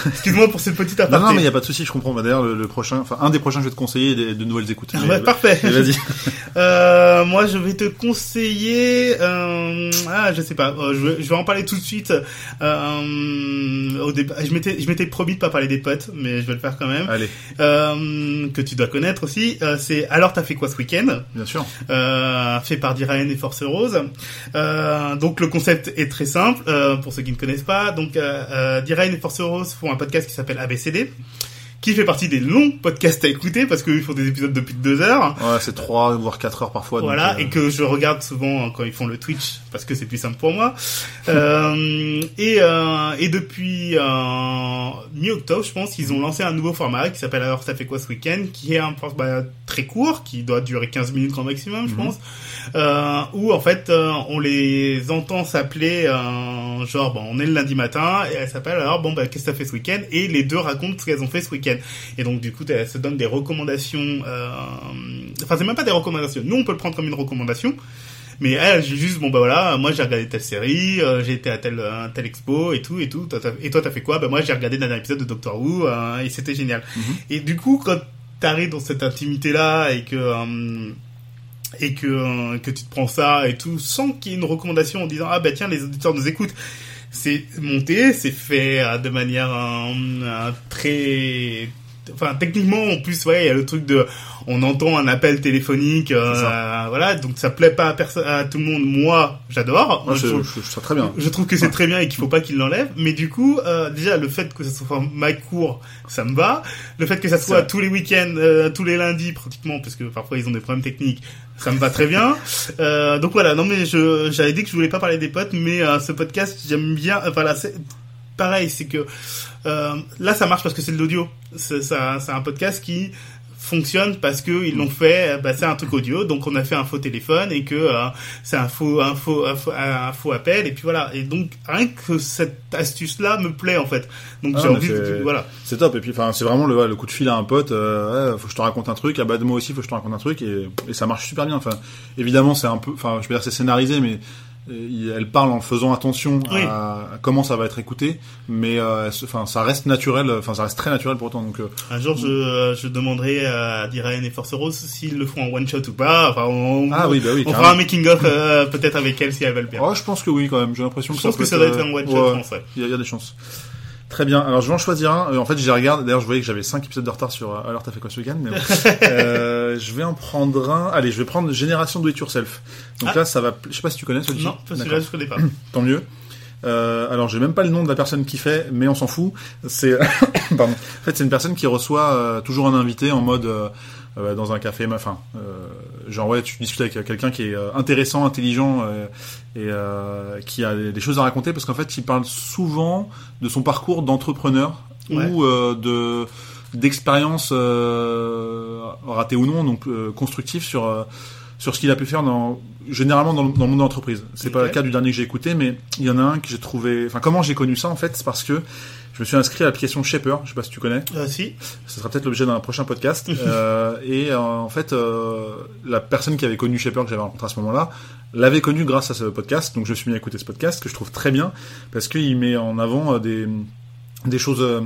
excuse-moi pour cette petite Non, aparté non, mais il y a pas de souci, je comprends. Bah, D'ailleurs, le, le prochain, enfin, un des prochains, je vais te conseiller de nouvelles écoutes. Ah Mais- ouais, parfait. Vas-y. Euh, moi, je vais te conseiller. Euh, ah, je sais pas. euh, je, vais, je vais en parler tout de suite. Au départ, je m'étais, je m'étais promis de pas parler des potes, mais je vais le faire quand même. Allez, que tu dois connaître aussi. C'est alors t'as fait quoi ce week-end? Bien sûr. fait par Diraen et Force Rose. Donc le concept est très simple pour ceux qui ne connaissent pas. Donc euh, euh, Diraen et Force Rose font un podcast qui s'appelle ABCD, qui fait partie des longs podcasts à écouter parce qu'ils font des épisodes depuis deux heures. Ouais, c'est 3 voire 4 heures parfois. donc, Voilà, euh, et que je regarde souvent euh, quand ils font le Twitch parce que c'est plus simple pour moi. Euh, et, euh, et depuis euh, mi-octobre, je pense, ils ont lancé un nouveau format qui s'appelle Alors ça fait quoi ce week-end, qui est un format très court, qui doit durer 15 minutes grand maximum, je Mhm. pense, euh, où en fait on les entend s'appeler euh, genre bon, on est le lundi matin et elles s'appellent alors bon bah qu'est-ce que t'as fait ce week-end? Et les deux racontent ce qu'elles ont fait ce week-end. Et donc du coup elles se donnent des recommandations. Euh, enfin c'est même pas des recommandations. Nous on peut le prendre comme une recommandation. Mais elle, juste bon bah voilà, moi j'ai regardé telle série, euh, j'ai été à telle euh, telle expo et tout et tout. Et toi t'as fait quoi? Bah moi j'ai regardé le dernier épisode de Doctor Who euh, et c'était génial. Mhm. Et du coup quand t'arrives dans cette intimité là et que et que que tu te prends ça et tout sans qu'il y ait une recommandation en disant ah bah tiens les auditeurs nous écoutent c'est monté c'est fait euh, de manière euh, euh, très enfin techniquement en plus ouais il y a le truc de on entend un appel téléphonique euh, voilà donc ça plaît pas à, personne à tout le monde moi j'adore Moi, je, trouve- je très bien. je trouve que c'est très bien et qu'il faut pas qu'il l'enlève. Mais du coup, euh, déjà le fait que ça soit ma court, ça me va. Le fait que ça soit tous les week-ends, euh, tous les lundis pratiquement, parce que parfois ils ont des problèmes techniques, ça me va très bien. Euh, donc voilà. Non mais je j'avais dit que je voulais pas parler des potes, mais euh, ce podcast j'aime bien. Enfin là, c'est pareil, c'est que euh, là ça marche parce que c'est de l'audio. C'est un podcast qui fonctionne parce que ils l'ont fait, euh, bah, c'est un truc audio, donc on a fait un faux téléphone et que euh, c'est un faux, un faux, un faux, un faux appel et puis voilà. Et donc rien que cette astuce-là me plaît en fait. Donc Ah, j'ai envie, de, voilà. C'est top. Et puis, enfin, c'est vraiment le, coup de fil à un pote. Euh, ouais, faut que je te raconte un truc. Ah bah de moi aussi, faut que je te raconte un truc. Et, et ça marche super bien. Enfin, évidemment, c'est un peu, enfin, je veux dire, c'est scénarisé, mais euh, il- elle parle en faisant attention Oui. à, comment ça va être écouté. Mais, euh, enfin, ça reste naturel. Enfin, ça reste très naturel pour autant. Donc, euh, Un jour, je, euh, je demanderai à Diraen et Force Rose s'ils le font en one shot ou pas. Enfin, on, ah oui, bah oui. on fera un making of euh, peut-être avec elle si elle veut le faire. Oh, je pense que oui, quand même. J'ai l'impression que je pense peut que ça doit être euh, un one shot, ouais, pense, ouais. Il y, il y a des chances. Très bien. Alors, je vais en choisir un. Euh, En fait, j'ai regardé. D'ailleurs, je voyais que j'avais 5 épisodes de retard sur Alors, t'as fait quoi ce week-end mais bon. euh, Je vais en prendre un. Allez, je vais prendre Génération Do It Yourself. Donc Ah. là, ça va. Je sais pas si tu connais celui-ci. Non, parce que D'accord. là, je connais pas. Tant mieux. Euh, alors, j'ai même pas le nom de la personne qui fait, mais on s'en fout. C'est, pardon. En fait, c'est une personne qui reçoit euh, toujours un invité en mode euh, euh, dans un café, enfin, euh, genre ouais, tu discutes avec quelqu'un qui est euh, intéressant, intelligent euh, et euh, qui a des choses à raconter parce qu'en fait, il parle souvent de son parcours d'entrepreneur Ouais. ou euh, de d'expériences euh, ratées ou non, donc euh, constructives sur euh, sur ce qu'il a pu faire dans généralement dans le, dans le monde de l'entreprise. C'est pas le cas du dernier que j'ai écouté, mais il y en a un que j'ai trouvé. Enfin, comment j'ai connu ça en fait, c'est parce que je me suis inscrit à l'application Shaper. Je sais pas si tu connais. Euh, si. Ce sera peut-être l'objet d'un prochain podcast. Euh, et euh, en fait, euh, la personne qui avait connu Shaper que j'avais rencontré à ce moment-là l'avait connu grâce à ce podcast. Donc je me suis mis à écouter ce podcast que je trouve très bien parce qu'il met en avant euh, des des choses, euh,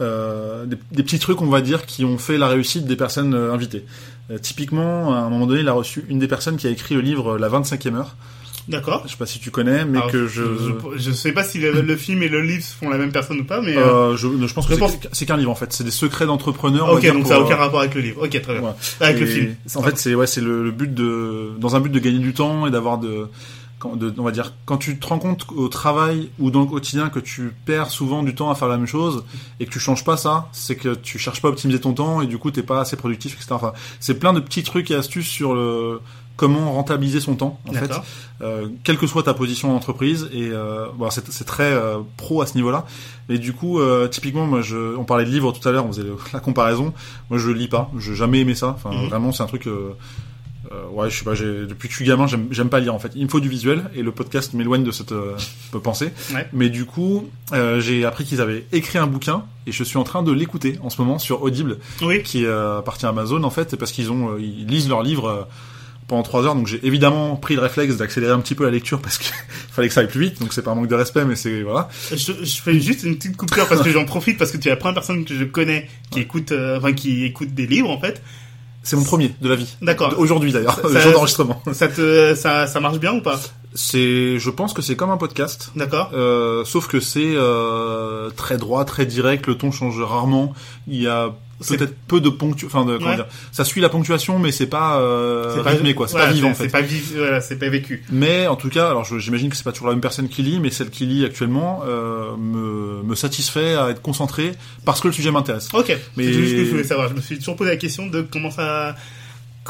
euh, des, des petits trucs, on va dire, qui ont fait la réussite des personnes euh, invitées. Euh, typiquement, à un moment donné, il a reçu une des personnes qui a écrit le livre euh, La 25e heure. D'accord. Je sais pas si tu connais, mais Alors, que je... je, je sais pas si le, le film et le livre sont la même personne ou pas, mais. euh, Euh, je, je pense que c'est qu'un livre en fait. C'est des secrets d'entrepreneurs. ok, donc pour, ça a euh, aucun rapport avec le livre. Ok, très bien. ouais. Avec le film. En fait, c'est ouais, c'est le, le but de dans un but de gagner du temps et d'avoir de, quand- de on va dire quand tu te rends compte au travail ou dans le quotidien que tu perds souvent du temps à faire la même chose et que tu changes pas ça, c'est que tu cherches pas à optimiser ton temps et du coup t'es pas assez productif, etc. Enfin, c'est plein de petits trucs et astuces sur le comment rentabiliser son temps en fait. Euh, quelle que soit ta position en entreprise et euh, bon, c'est très euh, pro à ce niveau-là. Et du coup euh, typiquement moi je on parlait de livres tout à l'heure on faisait le- la comparaison. Moi je lis pas je jamais aimé ça. Enfin Mhm. vraiment c'est un truc euh, ouais je sais pas j'ai depuis que je suis gamin j'aime j'aime pas lire en fait il me faut du visuel et le podcast m'éloigne de cette euh, pensée Ouais. mais du coup euh, j'ai appris qu'ils avaient écrit un bouquin et je suis en train de l'écouter en ce moment sur Audible Oui. qui euh, appartient à Amazon en fait parce qu'ils ont euh, ils lisent leurs livres euh, pendant trois heures donc j'ai évidemment pris le réflexe d'accélérer un petit peu la lecture parce qu'il fallait que ça aille plus vite donc c'est pas un manque de respect mais c'est voilà Je, je fais juste une petite coupure parce que j'en profite parce que tu es la première personne que je connais qui écoute, euh, enfin qui écoute des livres en fait. C'est mon premier de la vie. D'accord. aujourd'hui d'ailleurs. Ça- le jour d'enregistrement. Ça te, ça, ça marche bien ou pas? C'est je pense que c'est comme un podcast. D'accord. euh, sauf que c'est euh, très droit très direct. Le ton change rarement. Il y a peut-être peu de ponctu enfin de comment Ouais. dire ça suit la ponctuation mais c'est pas euh, rythmé quoi c'est voilà, pas vivant en C'est fait pas vi- voilà, c'est pas vécu. Mais en tout cas, alors j'imagine que c'est pas toujours la même personne qui lit, mais celle qui lit actuellement euh, me, me satisfait à être concentré parce que le sujet m'intéresse. Ok. Mais- C'est juste que je voulais savoir. Je me suis toujours posé la question de comment ça,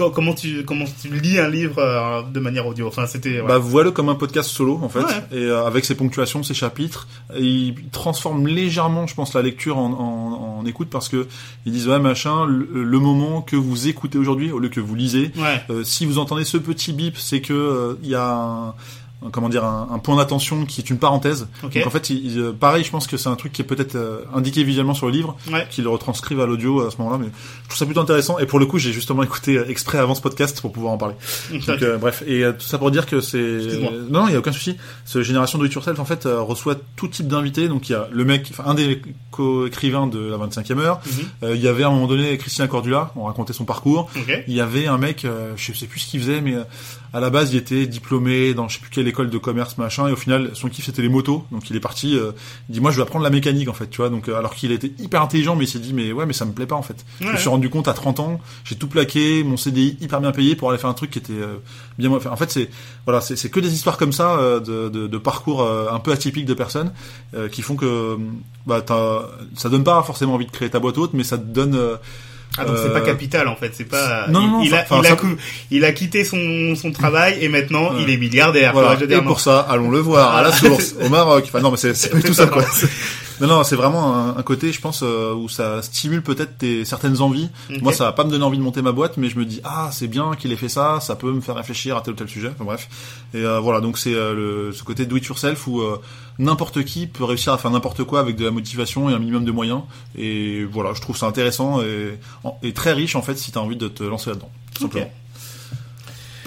co- comment tu, comment tu lis un livre euh, de manière audio. Enfin, c'était. Bah voilà. comme un podcast solo en fait, Ouais. et euh, avec ses ponctuations, ses chapitres, et il transforme légèrement, je pense, la lecture en, en, en écoute parce que ils disent ouais machin, le, le moment que vous écoutez aujourd'hui au lieu que vous lisez, Ouais. Euh, si vous entendez ce petit bip, c'est que euh, il y a un- comment dire un, un point d'attention qui est une parenthèse. Ok. Donc en fait, il- il- euh, pareil, je pense que c'est un truc qui est peut-être euh, indiqué visuellement sur le livre, Ouais. qu'ils le retranscrivent à l'audio à ce moment-là. Mais je trouve ça plutôt intéressant. Et pour le coup, j'ai justement écouté euh, exprès avant ce podcast pour pouvoir en parler. Donc euh, bref, et euh, tout ça pour dire que c'est Excuse-moi. non, il y a aucun souci. Ce génération it yourself en fait euh, reçoit tout type d'invités. Donc il y a le mec, enfin un des co-écrivains de la 25e heure. Euh, il y avait à un moment donné Christian Cordula, on racontait son parcours. Ok. Il y avait un mec, euh, je sais plus ce qu'il faisait, mais euh, à la base il était diplômé dans je sais plus quelle école de commerce machin, et au final son kiff c'était les motos, donc il est parti. euh, il dit moi je vais apprendre la mécanique en fait, tu vois. Donc euh, alors qu'il était hyper intelligent, mais il s'est dit mais ouais mais ça me plaît pas en fait. Je me suis rendu compte à 30 ans, j'ai tout plaqué, mon CDI hyper bien payé pour aller faire un truc qui était euh, bien moins fait. En fait c'est voilà c'est que des histoires comme ça euh, de, de, de parcours euh, un peu atypiques de personnes euh, qui font que bah ça donne pas forcément envie de créer ta boîte haute, mais ça te donne euh, Ah donc c'est Euh, pas capital en fait, c'est pas. Non, il, non, il a, il, a ça- cou- il a quitté son son travail et maintenant il est milliardaire. Voilà. Et pour ça, allons le voir à la source, au Maroc. Enfin non, mais c'est tout ça quoi. Non, non, c'est vraiment un, un côté, je pense, euh, où ça stimule peut-être tes certaines envies. Moi, ça va pas me donner envie de monter ma boîte, mais je me dis ah c'est bien qu'il ait fait ça, ça peut me faire réfléchir à tel ou tel sujet. Enfin bref. Et euh, voilà, donc c'est euh, le ce côté do it yourself où euh, n'importe qui peut réussir à faire n'importe quoi avec de la motivation et un minimum de moyens. Et voilà, je trouve ça intéressant et, et très riche en fait si t'as envie de te lancer là-dedans. Tout simplement.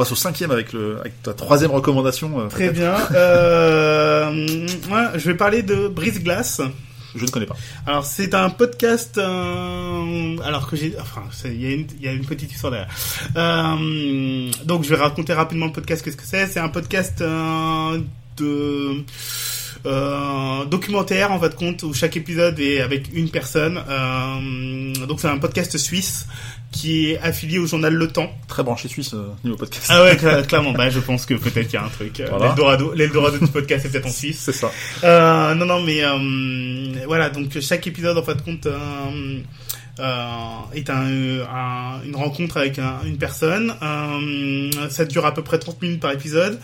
Passe au cinquième avec le avec ta troisième recommandation. euh, Très bien. Euh, moi, je vais parler de Brise Glace. Je ne connais pas. Alors c'est un podcast. euh, alors que j'ai, enfin, il y, a une- il y a une petite histoire derrière. Euh, donc je vais raconter rapidement le podcast. Qu'est-ce que c'est C'est un podcast euh, de euh, documentaire en fin de compte où chaque épisode est avec une personne. Euh, donc c'est un podcast suisse qui est affilié au journal Le Temps. Très branché suisse euh, niveau podcast. Ah ouais, cla- clairement. Bah je pense que peut-être qu'il y a un truc. Euh, Voilà. L'Eldorado, l'Eldorado du podcast est peut-être en Suisse. C'est ça. Euh, non, non, mais euh, voilà, donc chaque épisode, en fin de compte, est un, un- une rencontre avec un- une personne. Euh, ça dure à peu près 30 minutes par épisode.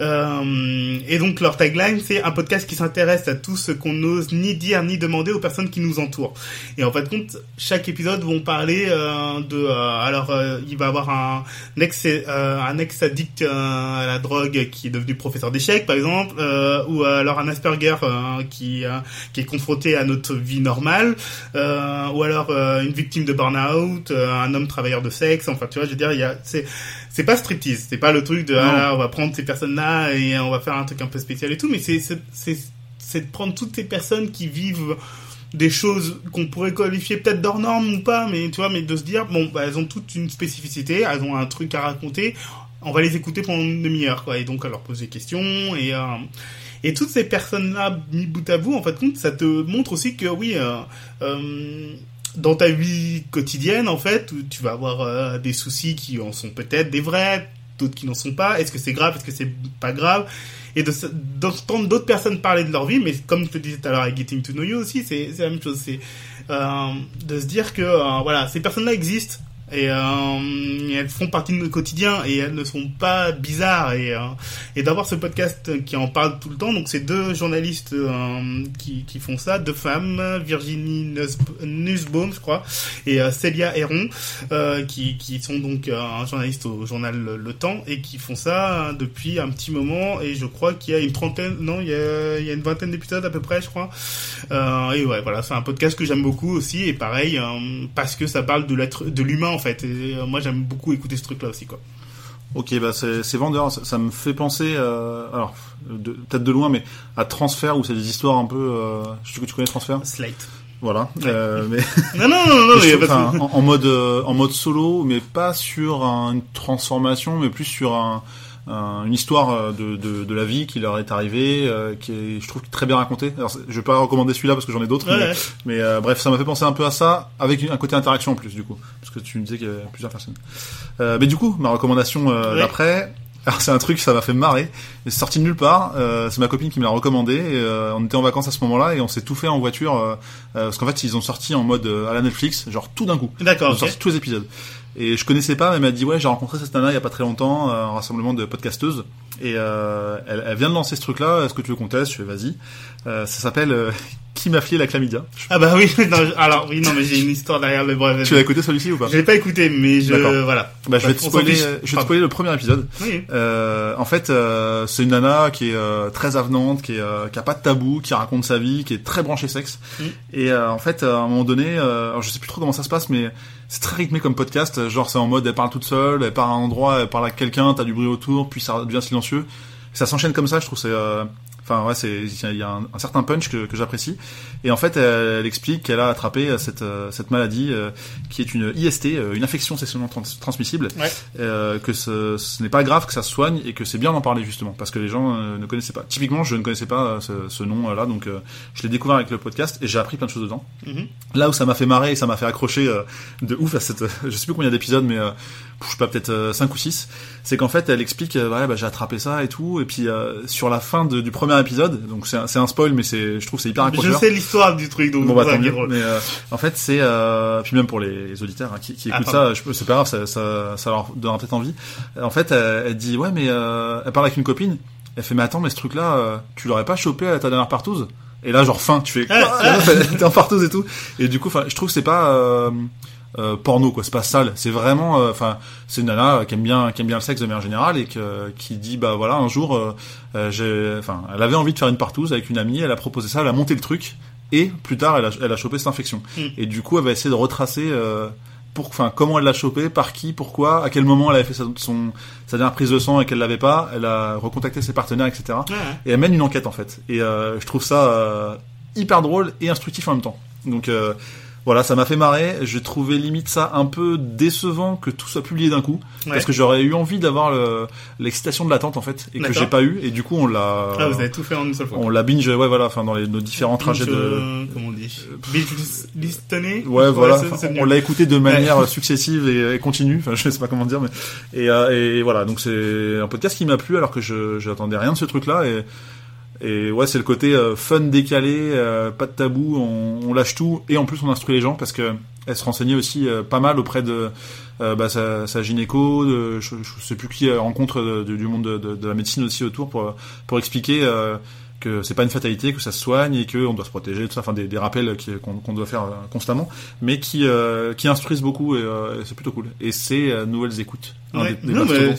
Euh, et donc leur tagline, c'est un podcast qui s'intéresse à tout ce qu'on n'ose ni dire ni demander aux personnes qui nous entourent. Et en de compte, chaque épisode vont parler euh, de... euh, alors, euh, il va avoir un ex, euh, un ex addict euh, à la drogue qui est devenu professeur d'échecs, par exemple, euh, ou alors un Asperger euh, qui, euh, qui est confronté à notre vie normale, euh, ou alors euh, une victime de burn-out, euh, un homme travailleur de sexe. Enfin, tu vois, je veux dire, il y a, c'est, c'est pas striptease, c'est pas le truc de ah, là, on va prendre ces personnes-là et on va faire un truc un peu spécial et tout, mais c'est, c'est, c'est, c'est de prendre toutes ces personnes qui vivent des choses qu'on pourrait qualifier peut-être d'hors normes ou pas, mais tu vois, mais de se dire bon, bah, elles ont toute une spécificité, elles ont un truc à raconter, on va les écouter pendant une demi-heure, quoi, et donc à leur poser des questions et euh, et toutes ces personnes-là mis bout à bout, en fait, compte, ça te montre aussi que oui, euh, euh, dans ta vie quotidienne, en fait, où tu vas avoir euh, des soucis qui en sont peut-être des vrais, d'autres qui n'en sont pas. Est-ce que c'est grave? Est-ce que c'est pas grave? Et d'entendre d'autres personnes parler de leur vie, mais comme je te disais tout à l'heure avec Getting to Know You aussi, c'est la même chose. C'est euh, de se dire que euh, voilà, ces personnes-là existent. Et euh, elles font partie de notre quotidien et elles ne sont pas bizarres. Et, euh, et d'avoir ce podcast qui en parle tout le temps donc c'est deux journalistes euh, qui, qui font ça deux femmes Virginie Nuss- Nussbaum je crois et euh, Célia Héron euh, qui, qui sont donc euh, un journaliste au journal Le, Temps et qui font ça depuis un petit moment. Et je crois qu'il y a une trentaine non il y a, il y a une vingtaine d'épisodes à peu près je crois. Et ouais voilà c'est un podcast que j'aime beaucoup aussi. Et pareil parce que ça parle de l'être de l'humain en fait et euh, moi j'aime beaucoup écouter ce truc là aussi quoi Ok, bah c'est vendeur. Ça, ça me fait penser, euh, alors peut-être de loin, mais à Transfert où c'est des histoires un peu. Euh, je sais que tu connais Transfert. Slate Voilà. Euh, mais non non non non pas en, en mode euh, en mode solo, mais pas sur un- une transformation, mais plus sur un, un- une histoire euh, de, de, de la vie qui leur est arrivée, euh, qui est, je trouve, très bien racontée. Alors, je vais pas recommander celui-là parce que j'en ai d'autres, Ouais, mais, ouais. mais, euh, bref, ça m'a fait penser un peu à ça, avec un côté interaction en plus, du coup, parce que tu me disais qu'il y avait plusieurs personnes. Euh, mais du coup, ma recommandation euh, Ouais. d'après. Alors c'est un truc, ça m'a fait marrer. C'est sorti de nulle part. Euh, c'est ma copine qui me l'a recommandé. Et, euh, on était en vacances à ce moment-là et on s'est tout fait en voiture euh, euh, parce qu'en fait ils ont sorti en mode euh, à la Netflix, genre tout d'un coup. D'accord, Ils ont sorti tous les épisodes. Et je connaissais pas, mais elle m'a dit ouais j'ai rencontré cette nana il y a pas très longtemps, euh, un rassemblement de podcasteuses. Et euh, elle, elle vient de lancer ce truc-là. Est-ce que tu veux qu'on teste? Je fais vas-y. Euh, ça s'appelle euh, Qui m'a filé la chlamydia? Ah bah oui, non, je- alors oui, non, mais j'ai une histoire derrière le bref. Tu l'as écouté celui-ci ou pas? Je l'ai pas écouté, mais je voilà. Bah je vais te On s'en spoiler. Je vais te spoiler le premier épisode. Oui. Euh, en fait, euh, c'est une nana qui est euh, très avenante, qui, est, euh, qui a pas de tabou, qui raconte sa vie, qui est très branchée sexe. Mm. Et euh, en fait, à un moment donné, euh, alors je sais plus trop comment ça se passe, mais c'est très rythmé comme podcast. Genre, c'est en mode, elle parle toute seule, elle part à un endroit, elle parle à quelqu'un, t'as du bruit autour, puis ça devient silencieux. Ça s'enchaîne comme ça, je trouve. C'est, euh, enfin ouais, c'est, il y a un, un certain punch que, que j'apprécie. Et en fait, elle, elle explique qu'elle a attrapé euh, cette euh, cette maladie euh, qui est une IST, euh, une infection sexuellement trans- transmissible Ouais. euh, que ce, ce n'est pas grave, que ça se soigne et que c'est bien d'en parler justement parce que les gens euh, ne connaissaient pas. Typiquement, je ne connaissais pas ce, ce nom-là, donc euh, je l'ai découvert avec le podcast et j'ai appris plein de choses dedans. Mhm. Là où ça m'a fait marrer et ça m'a fait accrocher de ouf à cette, je sais plus combien d'épisodes, mais euh, je sais pas peut-être 5 ou 6 c'est qu'en fait elle explique, ouais, bah, j'ai attrapé ça et tout, et puis euh, sur la fin de- du premier épisode, donc c'est un, un spoil, mais c'est, je trouve que c'est hyper Je accrocheur. sais l'histoire du truc, donc Bon bah mieux. drôle. Mais euh, en fait c'est euh, puis même pour les, les auditeurs hein, qui, qui Ah, écoutent pardon. ça, je c'est pas grave, ça, ça, ça leur donnera peut-être envie. En fait, elle, elle dit ouais mais euh, elle parle avec une copine. Elle fait mais attends mais ce truc là, tu l'aurais pas chopé à ta dernière partouze? Et là, genre fin, tu fais Ah, était en partouze et tout. Et du coup, je trouve que c'est pas euh, porno quoi, c'est pas sale. C'est vraiment, euh, enfin, c'est une nana qui aime bien, qui aime bien le sexe de manière générale et que, qui dit bah voilà, un jour, euh, euh, j'ai, enfin, elle avait envie de faire une partouze avec une amie, elle a proposé ça, elle a monté le truc et plus tard, elle a, elle a chopé cette infection. Mm. Et du coup, elle va essayer de retracer. Euh, pour, enfin, comment elle l'a chopé, par qui, pourquoi, à quel moment elle avait fait sa, son, sa dernière prise de sang et qu'elle l'avait pas, elle a recontacté ses partenaires, etc Ouais, et elle mène une enquête en fait. Et euh, je trouve ça euh, hyper drôle et instructif en même temps. Donc euh, voilà, ça m'a fait marrer. Je trouvais limite ça un peu décevant que tout soit publié d'un coup, Ouais. parce que j'aurais eu envie d'avoir le- l'excitation de l'attente en fait, et que j'ai pas eu. Et du coup, on l'a, Ah, vous avez tout fait en une seule fois. on l'a binge, ouais voilà, enfin dans les, nos différents trajets Binge, de. euh, Comment on dit Binge listener Ouais, voilà. on l'a écouté de manière successive et, et continue. Enfin, je sais pas comment dire, mais et, euh, et voilà. Donc c'est un podcast qui m'a plu alors que je j'attendais rien de ce truc-là et et ouais, c'est le côté euh, fun décalé, euh, pas de tabou, on, on lâche tout et en plus on instruit les gens parce que elle se renseignait aussi euh, pas mal auprès de bah, sa, sa gynéco, de, je, je sais plus qui rencontre du monde de, de- de la médecine aussi autour pour pour expliquer. Que c'est pas une fatalité, que ça se soigne et que on doit se protéger, tout ça, enfin des, des rappels qu'on qu'on doit faire euh, constamment, mais qui euh, qui instruisent beaucoup et, euh, c'est plutôt cool. Et c'est euh, nouvelles écoutes. Ouais. des- des Non, mais-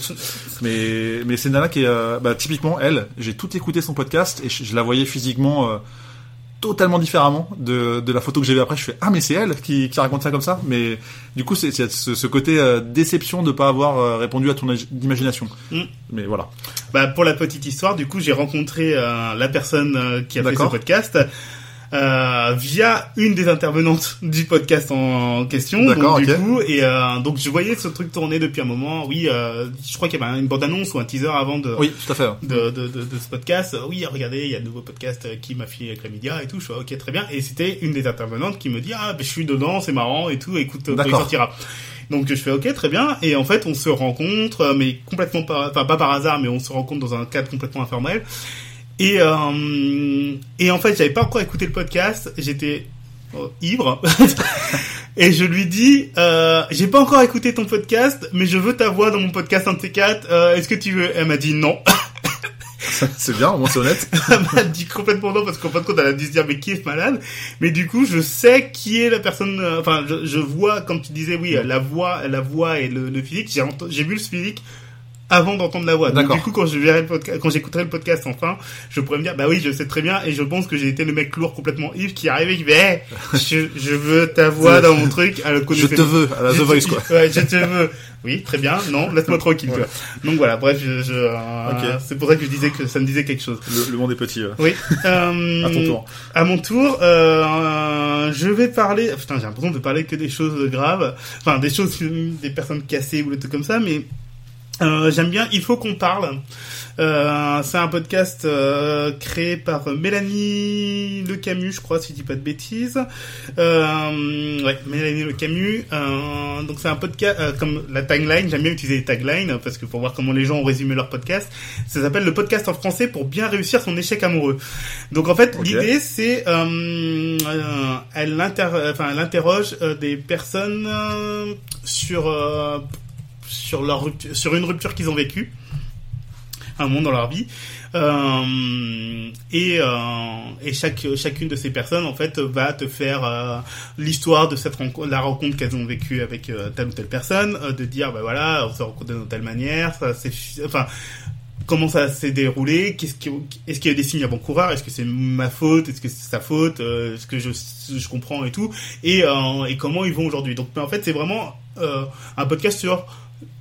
mais mais c'est Nana qui est euh, bah, typiquement elle. J'ai tout écouté son podcast et je, je la voyais physiquement euh, totalement différemment de, de la photo que j'ai vue après. Je fais ah mais c'est elle qui, qui raconte ça comme ça. Mais du coup c'est ce, ce côté euh, déception de pas avoir euh, répondu à ton ag- imagination. Mm. Mais voilà. Bah, pour la petite histoire, du coup, j'ai rencontré euh, la personne euh, qui a fait ce podcast euh, via une des intervenantes du podcast en question. D'accord, donc, du coup, et euh, donc je voyais ce truc tourner depuis un moment. Oui, euh, je crois qu'il y avait une bande annonce ou un teaser avant de. Oui, tout à fait. De, de, de, de ce podcast, oui, regardez, il y a un nouveau podcast qui m'a filé avec la média et tout. Je fais, ok, très bien. Et c'était une des intervenantes qui me dit, ah, ben, je suis dedans, c'est marrant et tout. Écoute, euh, il sortira. Donc je fais ok très bien et en fait on se rencontre euh, mais complètement par enfin pas par hasard mais on se rencontre dans un cadre complètement informel et euh, et en fait j'avais pas encore écouté le podcast j'étais euh, ivre. Et je lui dis euh, j'ai pas encore écouté ton podcast mais je veux ta voix dans mon podcast un de ces quatre Euh, est-ce que tu veux? Elle m'a dit non. C'est bien, au moins c'est honnête. elle m'a dit complètement non parce qu'en fin de compte elle a dû se dire mais qui est ce malade? Mais du coup je sais qui est la personne enfin je, je vois comme tu disais oui la voix la voix et le, le physique. J'ai vu le physique avant d'entendre la voix donc D'accord. du coup quand je verrai le podcast quand j'écouterai le podcast enfin je pourrais me dire bah oui je sais très bien et je pense que j'ai été le mec lourd complètement ivre qui arrivait qui fait Hey, je, je veux ta voix dans mon truc elle le Je te veux à la The Voice quoi. Ouais, je te veux. Oui, très bien. Non, laisse-moi tranquille. Ouais. Donc voilà, bref, je, je, euh, c'est pour ça que je disais que ça me disait quelque chose. Le, le monde est petit. euh. Oui. Euh, À ton tour. À mon tour, euh, je vais parler. Putain, j'ai l'impression de parler que des choses graves. Enfin, des choses, des personnes cassées ou des trucs comme ça, mais euh, j'aime bien. Il faut qu'on parle. Euh, c'est un podcast euh, créé par Mélanie Le Camus, je crois, si je dis pas de bêtises. Ouais, Mélanie Le Camus. Donc c'est un podcast comme la tagline. J'aime bien utiliser les taglines parce que pour voir comment les gens ont résumé leur podcast. Ça s'appelle le podcast en français pour bien réussir son échec amoureux. Donc en fait, l'idée c'est, elle, inter elle interroge des personnes sur sur leur sur une rupture qu'ils ont vécue. Un moment dans leur vie. Euh, et euh, et chaque chacune de ces personnes en fait va te faire euh, l'histoire de cette rencontre la rencontre qu'elles ont vécue avec telle ou telle personne de dire bah voilà on s'est rencontrés de telle manière ça c'est enfin comment ça s'est déroulé Qu'est-ce est-ce qu'il y a des signes avant-coureurs Est-ce que c'est ma faute Est-ce que c'est sa faute Est-ce que je, je comprends et tout et, et comment ils vont aujourd'hui. Donc, mais en fait, c'est vraiment un podcast sur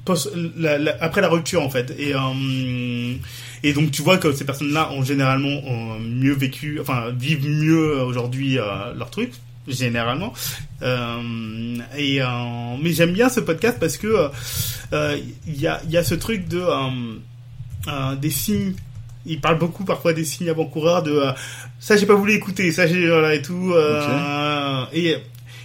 post- la- la- après la rupture en fait. Et euh, et donc tu vois que ces personnes-là ont généralement ont mieux vécu, enfin vivent mieux aujourd'hui euh, leur truc généralement. Euh, et euh, mais j'aime bien ce podcast parce que il y a il y a ce truc de des signes. Il parle beaucoup parfois des signes avant-coureurs de euh, ça j'ai pas voulu écouter, ça j'ai voilà et tout. euh, et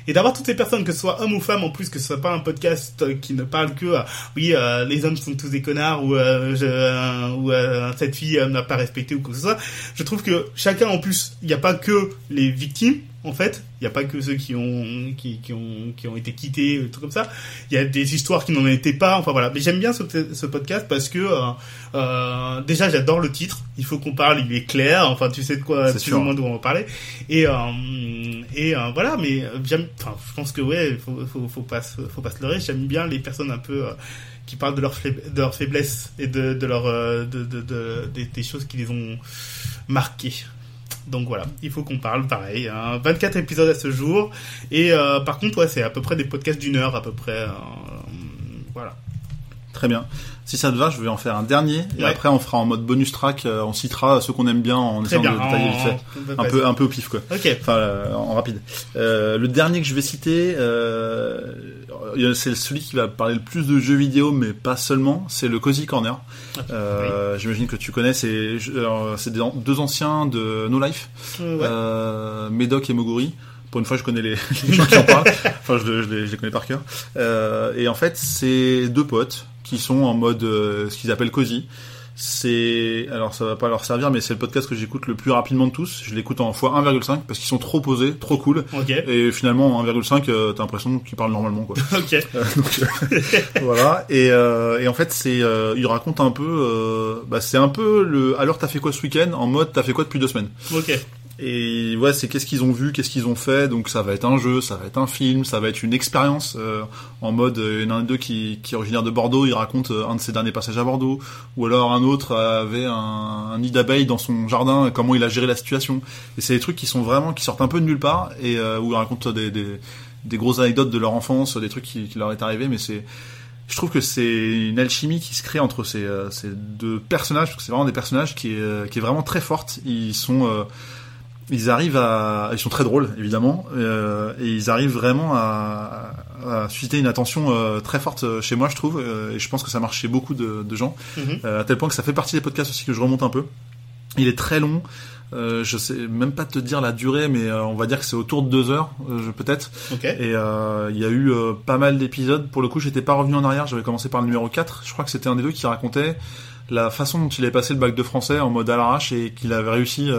et d'avoir toutes ces personnes, que ce soit homme ou femme, en plus que ce soit pas un podcast euh, qui ne parle que, euh, oui, euh, les hommes sont tous des connards ou, euh, ou cette fille n'a pas respecté ou quoi que ce soit. Je trouve que chacun, en plus, il n'y a pas que les victimes, en fait. Il n'y a pas que ceux qui ont, qui, qui ont, qui ont été quittés, des trucs comme ça. Il y a des histoires qui n'en étaient pas. Enfin voilà. Mais j'aime bien ce, ce podcast parce que euh, euh, déjà j'adore le titre. Il faut qu'on parle. Il est clair. Enfin tu sais de quoi ou moins d'où on va parler. Et euh, et euh, voilà. Mais j'aime. Enfin je pense que ouais. Faut faut faut pas se- faut pas se leurrer. J'aime bien les personnes un peu euh, qui parlent de leurs faib- de leurs faiblesses et de de leur euh, de, de, de- des, des choses qui les ont marquées. Donc voilà, il faut qu'on parle, pareil. hein. 24 épisodes à ce jour. Et euh, par contre, ouais, c'est à peu près des podcasts d'une heure, à peu près. euh, voilà. Très bien. Si ça te va, je vais en faire un dernier et Ouais. après on fera en mode bonus track, euh, on citera ceux qu'on aime bien en essayant bien. de détailler vite fait. Un peu, un peu au pif quoi. Ok. Enfin, euh, en rapide. Euh, le dernier que je vais citer, euh, c'est celui qui va parler le plus de jeux vidéo, mais pas seulement. C'est le Cozy Corner. Euh, J'imagine que tu connais. C'est deux anciens de No Life, ouais. Médoc et Moguri. Pour une fois, je connais les, les gens qui en parlent. Enfin, je, je les, je les connais par cœur. Euh, et en fait, c'est deux potes qui sont en mode euh, ce qu'ils appellent cosy. C'est alors ça va pas leur servir, mais c'est le podcast que j'écoute le plus rapidement de tous. Je l'écoute en fois 1,5 parce qu'ils sont trop posés, trop cool. Ok. Et finalement, en 1,5, euh, t'as l'impression qu'ils parlent normalement, quoi. Ok. Euh, donc, euh, voilà. Et, et en fait, c'est, euh, il raconte un peu, bah, c'est un peu le. Alors, t'as fait quoi ce week-end? En mode, t'as fait quoi depuis deux semaines? Ok. Et ouais, c'est qu'est-ce qu'ils ont vu, qu'est-ce qu'ils ont fait. Donc, ça va être un jeu, ça va être un film, ça va être une expérience. euh, en mode, euh, il y en a un d'eux qui, qui est originaire de Bordeaux, il raconte euh, un de ses derniers passages à Bordeaux. Ou alors un autre avait un, un nid d'abeilles dans son jardin, et comment il a géré la situation. Et c'est des trucs qui sont vraiment, qui sortent un peu de nulle part et euh, où ils racontent des, des, des grosses anecdotes de leur enfance, des trucs qui, qui leur est arrivé, mais c'est je trouve que c'est une alchimie qui se crée entre ces, euh, ces deux personnages, parce que c'est vraiment des personnages qui est, euh, qui est vraiment très forte. Ils sont, euh, ils arrivent à, ils sont très drôles évidemment, euh, et ils arrivent vraiment à, à susciter une attention euh, très forte euh, chez moi, je trouve, euh, et je pense que ça marche chez beaucoup de, de gens, euh, à tel point que ça fait partie des podcasts aussi que je remonte un peu. Il est très long. Euh, je sais même pas te dire la durée, mais euh, on va dire que c'est autour de deux heures, euh, peut-être. Ok. Et euh, il y a eu euh, pas mal d'épisodes. Pour le coup, j'étais pas revenu en arrière. J'avais commencé par le numéro 4. Je crois que c'était un des deux qui racontait la façon dont il avait passé le bac de français en mode à l'arrache et qu'il avait réussi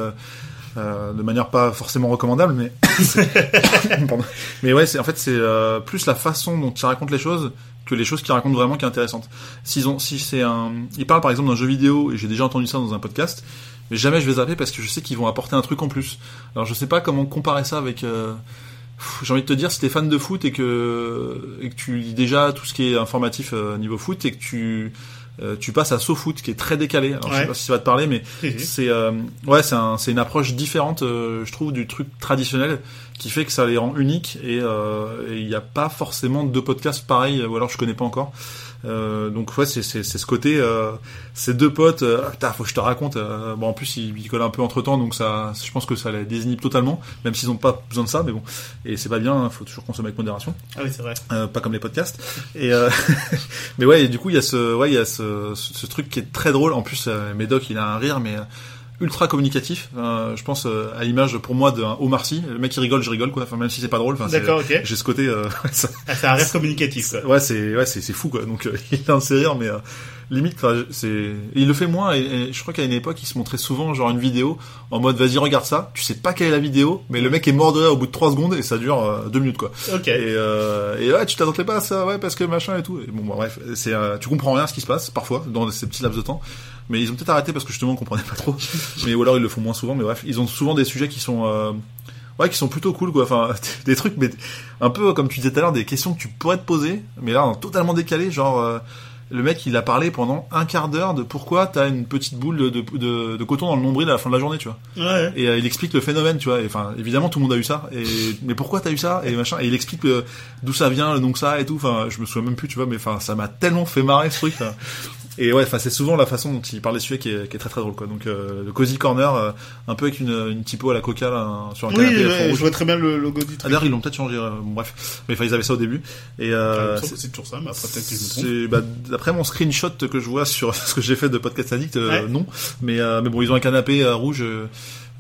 euh, de manière pas forcément recommandable, mais mais ouais, c'est en fait c'est euh, plus la façon dont il raconte les choses que les choses qu'il raconte vraiment qui est intéressante. S'ils ont, si c'est un, il parle par exemple d'un jeu vidéo et j'ai déjà entendu ça dans un podcast, mais jamais je vais zapper parce que je sais qu'ils vont apporter un truc en plus. Alors je sais pas comment comparer ça avec. euh, J'ai envie de te dire, si t'es fan de foot et que, et que tu lis déjà tout ce qui est informatif euh, niveau foot et que tu, euh, tu passes à SoFoot qui est très décalé. Alors je Ouais. sais pas si ça va te parler, mais c'est euh, ouais, c'est un, une approche différente, euh, je trouve, du truc traditionnel qui fait que ça les rend uniques et euh, et il n'y a pas forcément deux podcasts pareils ou alors je connais pas encore. Euh, donc ouais, c'est ce côté, euh, ces deux potes, euh, ah, putain, faut que je te raconte. euh, bon, en plus ils, ils collent un peu entre temps, donc ça, je pense que ça les désinhibe totalement, même s'ils ont pas besoin de ça, mais bon. Et c'est pas bien, hein, faut toujours consommer avec modération. Ah oui, c'est vrai. Euh, pas comme les podcasts. Et euh, mais ouais, et du coup il y a ce, ouais, il y a ce, ce, ce truc qui est très drôle. En plus, euh, Médoc, il a un rire, mais euh, ultra communicatif. Euh, je pense euh, à l'image pour moi d'un Omar Sy. Le mec il rigole, je rigole quoi. Enfin même si c'est pas drôle. Enfin, D'accord, ok. J'ai ce côté. Euh, ça- Ah, c'est un rêve communicatif, quoi. ouais, c'est ouais, c'est c'est fou quoi. Donc euh, il a un rires, mais euh, limite, enfin, c'est il le fait moins. Et, et je crois qu'à une époque, il se montrait souvent genre une vidéo en mode vas-y regarde ça. Tu sais pas quelle est la vidéo, mais le mec est mort de rire au bout de trois secondes et ça dure euh, deux minutes quoi. Ok. Et, euh, et ouais, tu t'attendais pas à ça, ouais, parce que machin et tout. Et bon, bah, bref, c'est, euh, tu comprends rien à ce qui se passe parfois dans ces petits laps de temps. Mais ils ont peut-être arrêté parce que justement on comprenait pas trop. mais ou alors ils le font moins souvent. Mais bref, ils ont souvent des sujets qui sont, euh, ouais, qui sont plutôt cool quoi. Enfin, des trucs, mais un peu comme tu disais tout à l'heure, des questions que tu pourrais te poser, mais là totalement décalé, genre. euh, le mec, il a parlé pendant un quart d'heure de pourquoi t'as une petite boule de, de, de, coton dans le nombril à la fin de la journée, tu vois. Ouais. Et euh, il explique le phénomène, tu vois. Et, Enfin, évidemment, tout le monde a eu ça. Et mais pourquoi t'as eu ça? Et machin. Et il explique euh, d'où ça vient, le nom que ça et tout. Enfin, je me souviens même plus, tu vois. Mais enfin, ça m'a tellement fait marrer ce truc. Et ouais, enfin, c'est souvent la façon dont il parle des sujets qui est, qui est très très drôle, quoi. Donc euh, le cozy corner, euh, un peu avec une, une typo à la coca là, sur un Oui, canapé ouais, fond je rouge. vois très bien le logo du Ah, truc. D'ailleurs, ils l'ont peut-être changé. euh, bon, bref, mais enfin, ils avaient ça au début. Et Ah, euh, il me semble c'est- que c'est toujours ça, mais après peut-être que je me trompe. c'est bah, d'après mon screenshot que je vois sur ce que j'ai fait de podcast addict, euh, Ouais. non. Mais euh, mais bon, ils ont un canapé euh, rouge. euh,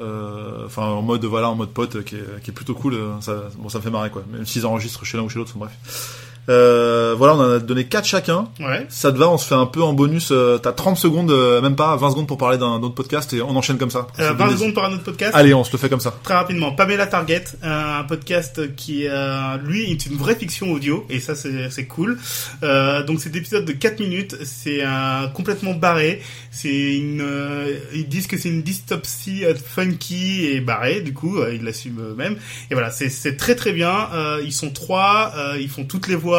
euh, enfin en mode voilà en mode pote euh, qui est, qui est plutôt cool. euh, Ça, bon, ça me fait marrer quoi. Même s'ils enregistrent chez l'un ou chez l'autre, enfin, bref. Euh, voilà, on en a donné 4 chacun. Ouais. Ça te va, on se fait un peu en bonus. euh, T'as 30 secondes, euh, même pas 20 secondes pour parler d'un autre podcast et on enchaîne comme ça. Euh, Ça 20 donne des- secondes pour un autre podcast. Allez, on se le fait comme ça. Très rapidement, Pamela Target, euh, un podcast qui, euh, lui, est une vraie fiction audio, et ça, c'est cool. Euh, donc, cet épisode de 4 minutes, c'est euh, complètement barré. C'est une, euh, ils disent que c'est une dystopsie euh, funky et barrée, du coup, euh, ils l'assument eux-mêmes. Et voilà, c'est très très bien. Euh, ils sont trois, euh, ils font toutes les voix,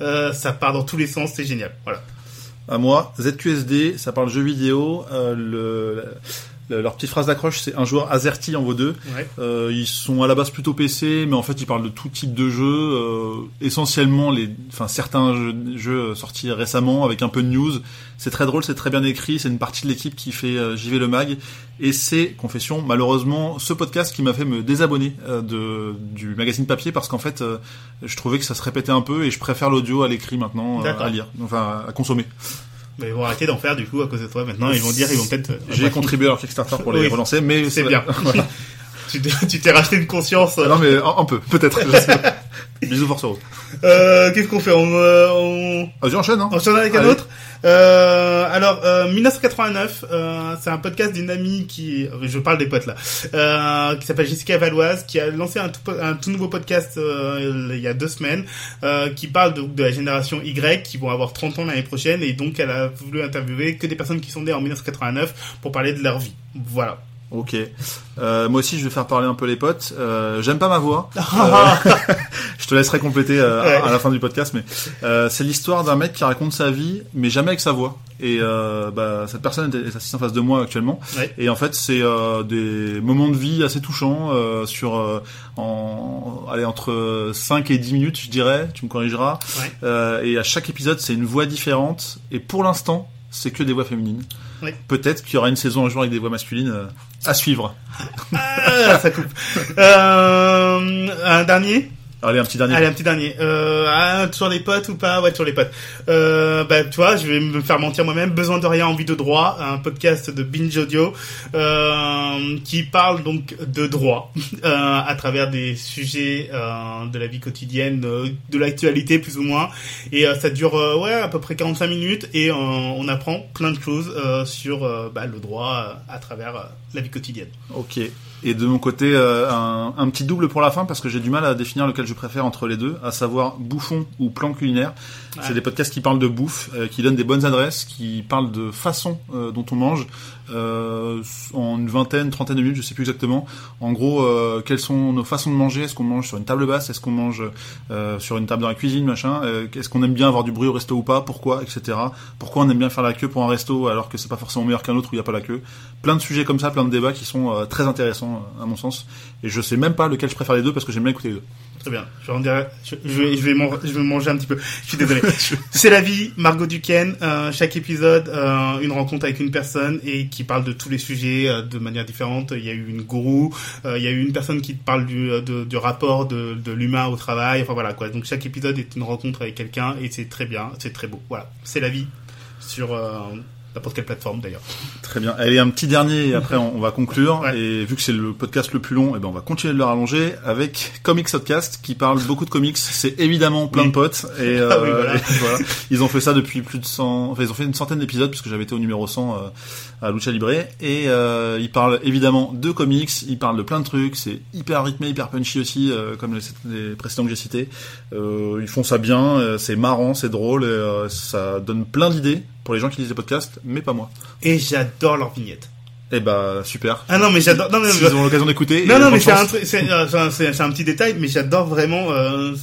euh, ça part dans tous les sens, c'est génial. Voilà. À moi, ZQSD, ça parle jeux vidéo. Euh, le, le- leur petite phrase d'accroche, c'est un joueur azerty en vaut deux. Ouais. Euh, ils sont à la base plutôt PC, mais en fait ils parlent de tout type de jeux, euh, essentiellement les, enfin certains jeux, jeux sortis récemment avec un peu de news. C'est très drôle, c'est très bien écrit, c'est une partie de l'équipe qui fait euh, JV le mag, et c'est confession malheureusement ce podcast qui m'a fait me désabonner euh, de du magazine papier parce qu'en fait euh, je trouvais que ça se répétait un peu et je préfère l'audio à l'écrit maintenant euh, à lire, enfin à consommer. Mais ils vont arrêter d'en faire, du coup, à cause de toi. Maintenant, ils vont dire, ils vont peut-être... euh, J'ai contribué à leur Kickstarter pour les Oui, relancer, mais C'est bien. Voilà. tu t'es tu t'es racheté une conscience. Ah non mais un, un peu, peut-être. Bisous Force Rose. Euh, Qu'est-ce qu'on fait On, euh, on... Vas-y enchaîne hein. on enchaîne avec un autre. Euh, alors, euh, 1989, euh, c'est un podcast d'une amie qui, je parle des potes là, euh, qui s'appelle Jessica Valoise, qui a lancé un tout, po- un tout nouveau podcast euh, il y a deux semaines, euh, qui parle de, de la génération Y, qui vont avoir 30 ans l'année prochaine, et donc elle a voulu interviewer que des personnes qui sont nées en 1989 pour parler de leur vie. Voilà. Ok. Euh, moi aussi je vais faire parler un peu les potes. Euh, J'aime pas ma voix. Je te laisserai compléter euh, à- Ouais. à, la fin du podcast, mais euh, c'est l'histoire d'un mec qui raconte sa vie, mais jamais avec sa voix. Et euh, bah, cette personne est assise en face de moi actuellement. Ouais. Et en fait, c'est euh, des moments de vie assez touchants euh, sur euh, en allez entre 5 et 10 minutes, je dirais. Tu me corrigeras. Ouais. Euh, et à chaque épisode, c'est une voix différente. Et pour l'instant, c'est que des voix féminines. Peut-être qu'il y aura une saison un jour avec des voix masculines euh, à suivre. Ah, ça coupe. Euh, un dernier? Allez, un petit dernier. Allez, un petit dernier. Euh, ah, sur les potes ou pas? Ouais, sur les potes. Euh, bah, tu vois, je vais me faire mentir moi-même. Besoin de rien, envie de droit. Un podcast de Binge Audio euh, qui parle donc de droit euh, à travers des sujets euh, de la vie quotidienne, euh, de l'actualité plus ou moins. Et euh, ça dure ouais à peu près 45 minutes et on apprend plein de choses euh, sur bah, le droit à travers la vie quotidienne. Ok. Et de mon côté, euh, un, un petit double pour la fin parce que j'ai du mal à définir lequel je préfère entre les deux, à savoir bouffon ou plan culinaire. Ouais. C'est des podcasts qui parlent de bouffe, euh, qui donnent des bonnes adresses, qui parlent de façon euh, dont on mange euh, en une vingtaine, trentaine de minutes, je sais plus exactement. En gros, euh, quelles sont nos façons de manger? Est-ce qu'on mange sur une table basse? Est-ce qu'on mange euh, sur une table dans la cuisine, machin? Est-ce qu'on aime bien avoir du bruit au resto ou pas? Pourquoi? Etc. Pourquoi on aime bien faire la queue pour un resto alors que c'est pas forcément meilleur qu'un autre où il n'y a pas la queue? Plein de sujets comme ça, plein de débats qui sont euh, très intéressants euh, à mon sens. Et je sais même pas lequel je préfère les deux parce que j'aime bien écouter les deux. Très bien. Je vais, en dire- je, je vais, je vais, m'en- je vais manger un petit peu. Je suis désolé. C'est la vie, Margot Duquesne. Euh, chaque épisode, euh, une rencontre avec une personne et qui parle de tous les sujets euh, de manière différente. Il y a eu une gourou, il y a eu une personne qui parle du, de- du rapport de, de l'humain au travail. Enfin voilà quoi. Donc chaque épisode est une rencontre avec quelqu'un et c'est très bien, c'est très beau. Voilà, c'est la vie sur n'importe quelle plateforme d'ailleurs. Très bien. Allez, un petit dernier et après on, on va conclure. Ouais. Et vu que c'est le podcast le plus long, et ben on va continuer de le rallonger avec Comics Podcast qui parle beaucoup de comics. C'est évidemment plein Oui. de potes et, Ah oui, euh, voilà. et voilà. Ils ont fait ça depuis plus de 100 enfin ils ont fait une centaine d'épisodes puisque j'avais été au numéro 100 euh, à Lucha Libre et euh, ils parlent évidemment de comics, ils parlent de plein de trucs, c'est hyper rythmé, hyper punchy aussi euh, comme les, les précédents que j'ai cités. Euh, ils font ça bien, c'est marrant, c'est drôle, et, ça donne plein d'idées pour les gens qui lisent les podcasts, mais pas moi. Et j'adore leurs vignettes. Eh bah super. Ah non mais j'adore. Non mais S'ils ont l'occasion d'écouter. Non, non, mais c'est chance. un, truc- c'est, euh, c'est un- c'est- un petit détail, mais j'adore vraiment. euh,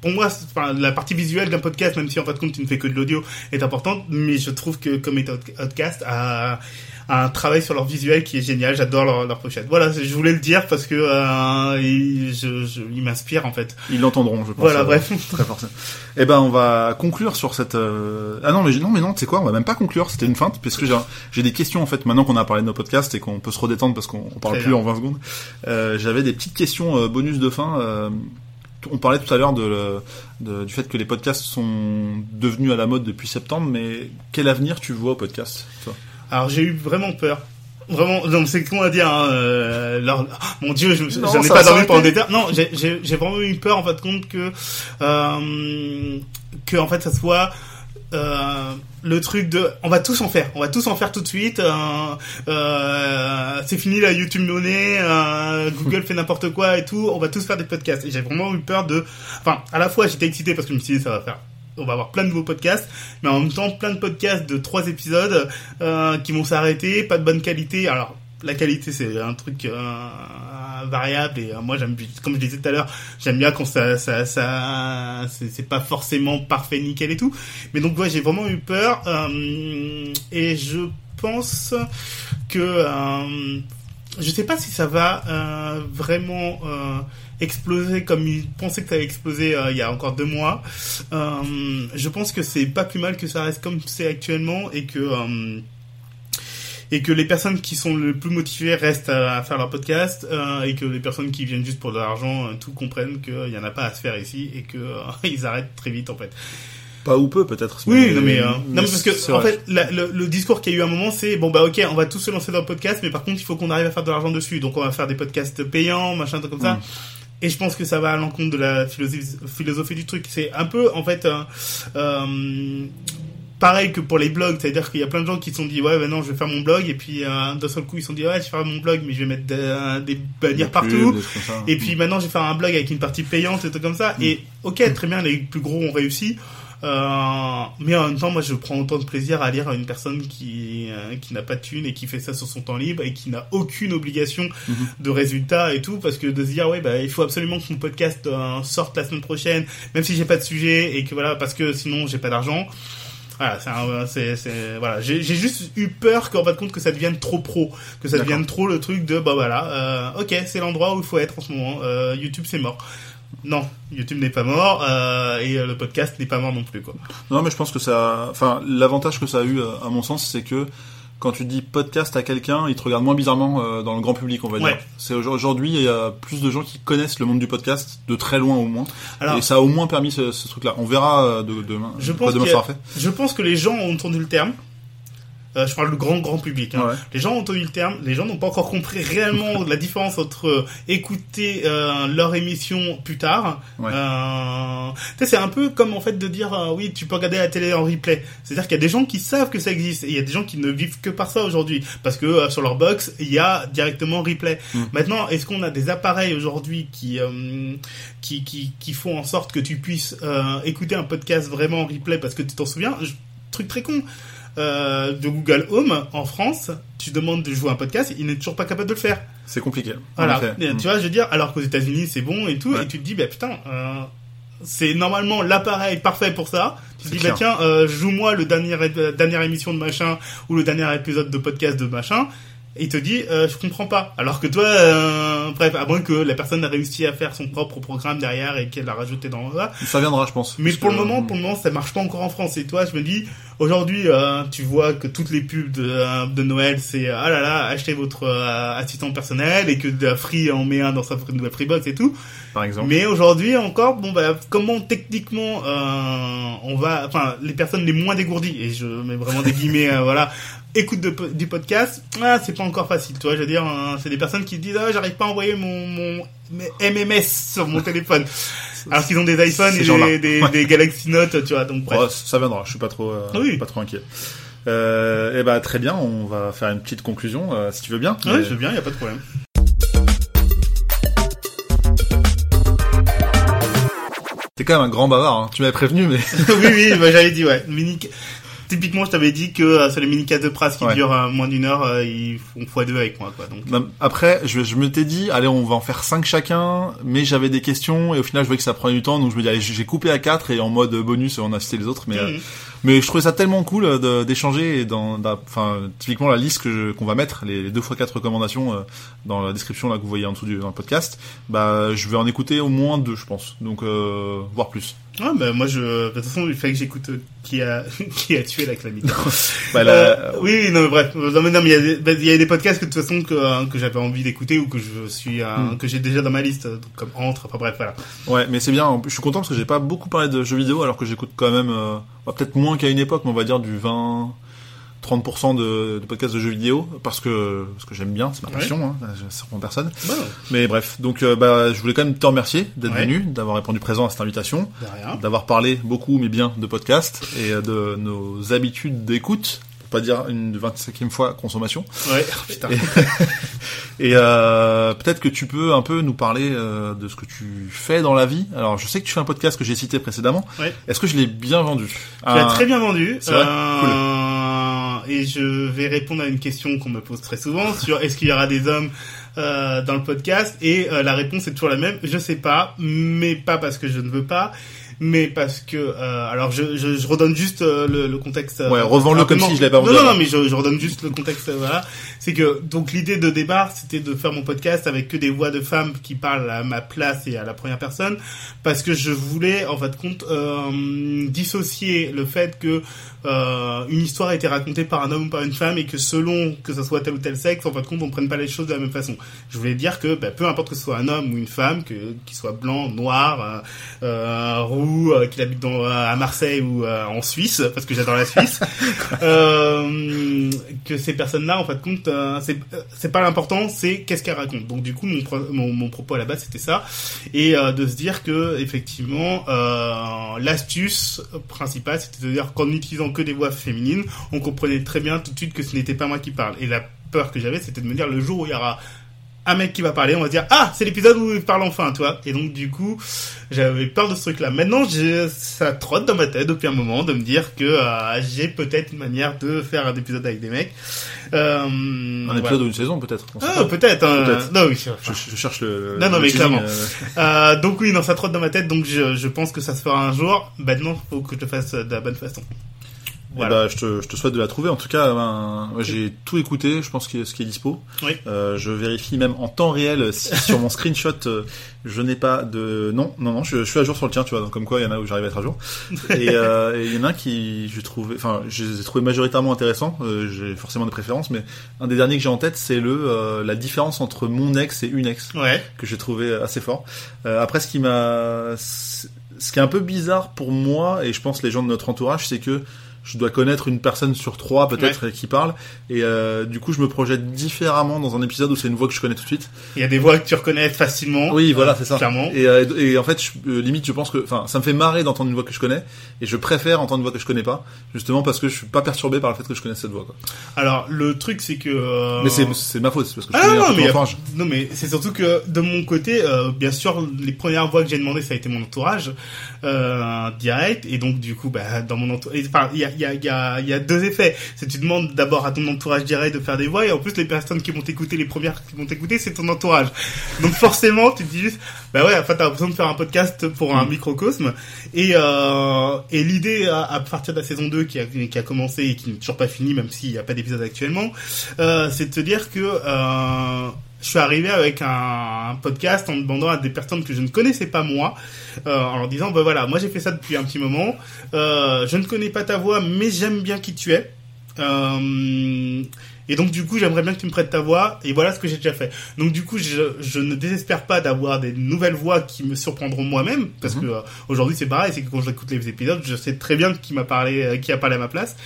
pour moi, enfin, la partie visuelle d'un podcast, même si en fin de compte tu ne fais que de l'audio, est importante. Mais je trouve que comme podcast a, a un travail sur leur visuel qui est génial. J'adore leur, leur pochette. Voilà, je voulais le dire parce que euh, il, je, je, il m'inspire en fait. Ils l'entendront, je pense. Voilà, euh, bref. Très forcément. Eh ben, on va conclure sur cette. euh, Ah non, mais non, mais non, tu sais quoi, on va même pas conclure. C'était une feinte, parce que j'ai des questions en fait. Maintenant qu'on a parlé de nos podcasts et qu'on peut se redétendre parce qu'on on parle plus bien. en 20 secondes. euh, J'avais des petites questions euh, bonus de fin. On parlait tout à l'heure de, le- de- du fait que les podcasts sont devenus à la mode depuis septembre, mais quel avenir tu vois au podcast toi? Alors j'ai eu vraiment peur vraiment, non, c'est con à dire. Hein, euh, leur- ah, mon Dieu, je Non, j'en ai pas dormi pendant des heures. Non, j'ai- vraiment eu peur en fait compte que euh, que en fait ça soit euh, le truc de on va tous en faire on va tous en faire tout de suite euh, euh, c'est fini la YouTube monnaie euh, Google fait n'importe quoi et tout on va tous faire des podcasts. Et j'ai vraiment eu peur de enfin à la fois j'étais excité parce que je me suis dit ça va faire on va avoir plein de nouveaux podcasts mais en même temps plein de podcasts de trois épisodes qui vont s'arrêter pas de bonne qualité. Alors la qualité c'est un truc variable et euh, moi j'aime comme je disais tout à l'heure j'aime bien quand ça ça ça c'est pas forcément parfait nickel et tout mais donc ouais j'ai vraiment eu peur euh, et je pense que euh, je sais pas si ça va vraiment exploser comme ils pensaient que ça allait exploser il y a encore deux mois. Je pense que c'est pas plus mal que ça reste comme c'est actuellement et que et que les personnes qui sont le plus motivées restent à, à faire leur podcast euh, et que les personnes qui viennent juste pour de l'argent euh, tout comprennent qu'il y en a pas à se faire ici et que euh, ils arrêtent très vite en fait. Pas ou peu peut-être. Oui, non mais, euh, non mais parce que en fait la- le, le discours qu'il y a eu à un moment c'est bon bah ok on va tous se lancer dans le podcast mais par contre il faut qu'on arrive à faire de l'argent dessus donc on va faire des podcasts payants machin truc comme ça Mm. et je pense que ça va à l'encontre de la philosophie, philosophie du truc c'est un peu en fait euh, euh, pareil que pour les blogs c'est à dire qu'il y a plein de gens qui se sont dit ouais ben non je vais faire mon blog et puis euh, d'un seul coup ils se sont dit ouais je vais faire mon blog mais je vais mettre des, des bannières partout et puis maintenant, je vais faire un blog avec une partie payante et tout comme ça. Et ok, très bien, les plus gros ont réussi. Euh, mais en même temps, moi, je prends autant de plaisir à lire une personne qui euh, qui n'a pas de thune et qui fait ça sur son temps libre et qui n'a aucune obligation Mhm. de résultat et tout, parce que de se dire ouais, bah, il faut absolument que mon podcast euh, sorte la semaine prochaine, même si j'ai pas de sujet et que voilà, parce que sinon j'ai pas d'argent. Voilà, c'est, c'est, voilà. J'ai, j'ai juste eu peur qu'en fin de compte que ça devienne trop pro, que ça D'accord. devienne trop le truc de bah voilà, euh, ok, c'est l'endroit où il faut être en ce moment. Euh, YouTube c'est mort. Non, YouTube n'est pas mort euh, et euh, le podcast n'est pas mort non plus quoi. Non, mais je pense que ça. Enfin, l'avantage que ça a eu, euh, à mon sens, c'est que quand tu dis podcast à quelqu'un, il te regarde moins bizarrement euh, dans le grand public, on va Ouais. dire. C'est aujourd- aujourd'hui, il y a plus de gens qui connaissent le monde du podcast de très loin au moins, Alors, et ça a au moins permis ce, ce truc-là. On verra euh, de, demain. Je pense demain sera fait. je pense que les gens ont entendu le terme. Euh, je parle du grand grand public. Hein. Ouais. Les gens ont entendu le terme. Les gens n'ont pas encore compris réellement la différence entre euh, écouter euh, leur émission plus tard. Ouais. Euh, tu sais, c'est un peu comme en fait de dire oui, tu peux regarder la télé en replay. C'est-à-dire qu'il y a des gens qui savent que ça existe et il y a des gens qui ne vivent que par ça aujourd'hui parce que sur leur box il y a directement replay. Mm. Maintenant, est-ce qu'on a des appareils aujourd'hui qui, qui qui qui font en sorte que tu puisses écouter un podcast vraiment en replay parce que tu t'en souviens? Je- Truc très con. Euh, de Google Home en France, tu demandes de jouer un podcast, il n'est toujours pas capable de le faire. C'est compliqué. Voilà. Et Mm. tu vois, je veux dire, alors qu'aux États-Unis c'est bon et tout, Ouais. et tu te dis, bah putain, euh, c'est normalement l'appareil parfait pour ça. Tu te dis, bah clair. tiens, euh, joue-moi le dernier la dernière émission de machin ou le dernier épisode de podcast de machin. Et il te dit, euh, je comprends pas. Alors que toi, euh, bref, à moins que la personne a réussi à faire son propre programme derrière et qu'elle l'a rajouté dans là. Ça viendra, je pense. Mais pour que, le moment, mm, pour le moment, ça marche pas encore en France. Et toi, je me dis, aujourd'hui, euh, tu vois que toutes les pubs de, euh, de Noël, c'est ah là là, achetez votre euh, assistant personnel et que de la Free en met un dans sa nouvelle Freebox et tout. par exemple. Mais aujourd'hui encore, bon bah comment techniquement euh, on va, enfin les personnes les moins dégourdies et je mets vraiment des guillemets, euh, voilà, écoute de, du podcast, ah c'est pas encore facile, tu vois, je veux dire, hein, c'est des personnes qui disent ah j'arrive pas à envoyer mon, MMS sur mon téléphone, alors qu'ils ont des iPhones et des, des, Ouais. des Galaxy Note, tu vois, donc bref. Ouais, ça viendra. Je suis pas trop, euh, Oui. pas trop inquiet. Euh, et bah très bien, on va faire une petite conclusion, euh, si tu veux bien. Mais- je veux bien, y a pas de problème. T'es quand même un grand bavard. Hein. Tu m'avais prévenu, mais oui, oui, bah, j'avais dit, ouais. Mini... Typiquement, je t'avais dit que euh, sur les mini-cases de presse qui Ouais. durent euh, moins d'une heure, euh, ils font x2 avec moi, quoi. Donc, Après, je, je me t'ai dit, allez, on va en faire 5 chacun, mais j'avais des questions, et au final, je voyais que ça prenait du temps, donc je me dis, allez, j'ai coupé à 4, et en mode bonus, on a cité les autres, mais, euh, Mhm. mais je trouvais ça tellement cool d'échanger, et dans, enfin, typiquement, la liste que qu'on va mettre, les, les 2 x 4 recommandations, euh, dans la description, là, que vous voyez en dessous du, dans le podcast, bah, je vais en écouter au moins deux, je pense, donc, euh, voire plus. Ouais, bah, moi, je, de toute façon, il fallait que j'écoute euh, qui a, qui a tué la calamité. Bah, là, Euh, oui, oui, non, mais bref. Non, mais non, mais il y a des, bah, il y a des podcasts que de toute façon que, euh, que j'avais envie d'écouter ou que je suis, euh, Hmm. que j'ai déjà dans ma liste, euh, comme entre, enfin bref, voilà. Ouais, mais c'est bien. Je suis content parce que j'ai pas beaucoup parlé de jeux vidéo alors que j'écoute quand même, euh, bah, peut-être moins qu'à une époque, mais on va dire du 20, 30% de, de podcasts de jeux vidéo parce que parce que j'aime bien, c'est ma passion, hein, ça rend personne. Bon, Mais bref, donc euh, bah, je voulais quand même te remercier d'être Ouais. venu, d'avoir répondu présent à cette invitation, d'avoir parlé beaucoup mais bien de podcasts et euh, de nos habitudes d'écoute, pour pas dire une 25e fois consommation. Ouais, oh, putain. Et euh, peut-être que tu peux un peu nous parler euh, de ce que tu fais dans la vie. Alors, je sais que tu fais un podcast que j'ai cité précédemment. Ouais. Est-ce que je l'ai bien vendu? Tu l'as très bien vendu. c'est vrai? Euh, Et je vais répondre à une question qu'on me pose très souvent sur est-ce qu'il y aura des hommes euh, dans le podcast et euh, la réponse est toujours la même. Je sais pas, mais pas parce que je ne veux pas, mais parce que euh, alors je, je, je redonne juste le, le contexte. Ouais, revends-le comme si je l'avais pas Non, non, non, mais je, je redonne juste le contexte. voilà, c'est que donc l'idée de départ, c'était de faire mon podcast avec que des voix de femmes qui parlent à ma place et à la première personne, parce que je voulais en fait compte euh, dissocier le fait que euh, une histoire a été racontée par un homme ou par une femme et que selon que ce soit tel ou tel sexe, en fait compte on prenne pas les choses de la même façon. Je voulais dire que bah, peu importe que ce soit un homme ou une femme, que qu'il soit blanc, noir, euh, euh, roux, qu'il habite dans, à Marseille ou en Suisse, parce que j'adore la Suisse, que ces personnes-là, en fait, compte, euh, c'est pas l'important, c'est qu'est-ce qu'elles racontent. Donc du coup, mon, pro- mon, mon propos à la base, c'était ça, et euh, de se dire que effectivement, euh, l'astuce principale, c'était de dire qu'en utilisant que des voix féminines, on comprenait très bien tout de suite que ce n'était pas moi qui parle. Et la peur que j'avais, c'était de me dire le jour où il y aura un mec qui va parler, on va dire ah c'est l'épisode où il parle enfin, tu vois. Et donc du coup, j'avais peur de ce truc-là. Maintenant, ça trotte dans ma tête depuis un moment de me dire que euh, j'ai peut-être une manière de faire un épisode avec des mecs. Euh, Un épisode ou une saison, peut-être. Ah, peut-être. hein. Peut-être. Non, oui. Je, je cherche le. Non, non, mais teasing, clairement. Euh, donc oui, non, ça trotte dans ma tête, donc je, je pense que ça se fera un jour. Maintenant, faut que je le fasse de la bonne façon. Voilà. bah, je, te, je te souhaite de la trouver. En tout cas, ben, j'ai tout écouté. Je pense que ce qui est dispo. Oui. Euh, je vérifie même en temps réel si sur mon screenshot euh, je n'ai pas de. Non, non, non. Je, je suis à jour sur le tien, tu vois. Donc comme quoi, il y en a où j'arrive à être à jour. Et euh, il y en a un qui j'ai trouvé. Enfin, je les ai trouvés majoritairement intéressants. Euh, j'ai forcément des préférences, mais un des derniers que j'ai en tête, c'est le euh, la différence entre mon ex et une ex Ouais. que j'ai trouvé assez fort. Euh, après, ce qui m'a, ce qui est un peu bizarre pour moi et je pense les gens de notre entourage, c'est que je dois connaître une personne sur trois peut-être qui parle et euh, du coup je me projette différemment dans un épisode où c'est une voix que je connais tout de suite. Il y a des voix que tu reconnais facilement. Oui, voilà, euh, c'est ça. Clairement. Et, euh, et en fait, je, euh, limite, je pense que, enfin, ça me fait marrer d'entendre une voix que je connais et je préfère entendre une voix que je connais pas, justement parce que je suis pas perturbé par le fait que je connaisse cette voix. Quoi. Alors, le truc, c'est que... euh, Mais c'est c'est ma faute, c'est parce que je Ah connais non, un non, peu mais, a- non, mais c'est surtout que de mon côté, euh, bien sûr, les premières voix que j'ai demandé, ça a été mon entourage euh, direct, et donc du coup, bah, dans mon entourage, enfin, il y a, il y, a, il y, a, y a deux effets. C'est tu demandes d'abord à ton entourage direct de faire des voix, et en plus, les personnes qui vont t'écouter, les premières qui vont t'écouter, c'est ton entourage. Donc forcément, tu te dis juste, bah ouais, enfin, t'as besoin de faire un podcast pour un microcosme, et, euh, et l'idée à, à partir de la saison 2 qui a, qui a commencé et qui n'est toujours pas finie, même s'il n'y a pas d'épisode actuellement, euh, c'est de te dire que euh, je suis arrivé avec un, podcast en demandant à des personnes que je ne connaissais pas moi, euh, en leur disant, bah voilà, moi j'ai fait ça depuis un petit moment, euh, je ne connais pas ta voix, mais j'aime bien qui tu es. Euh, et donc du coup, j'aimerais bien que tu me prêtes ta voix. Et voilà ce que j'ai déjà fait. Donc du coup, je, je ne désespère pas d'avoir des nouvelles voix qui me surprendront moi-même, parce Mhm. que euh, aujourd'hui c'est pareil, c'est que quand j'écoute les épisodes, je sais très bien qui m'a parlé, euh, qui a parlé à ma place.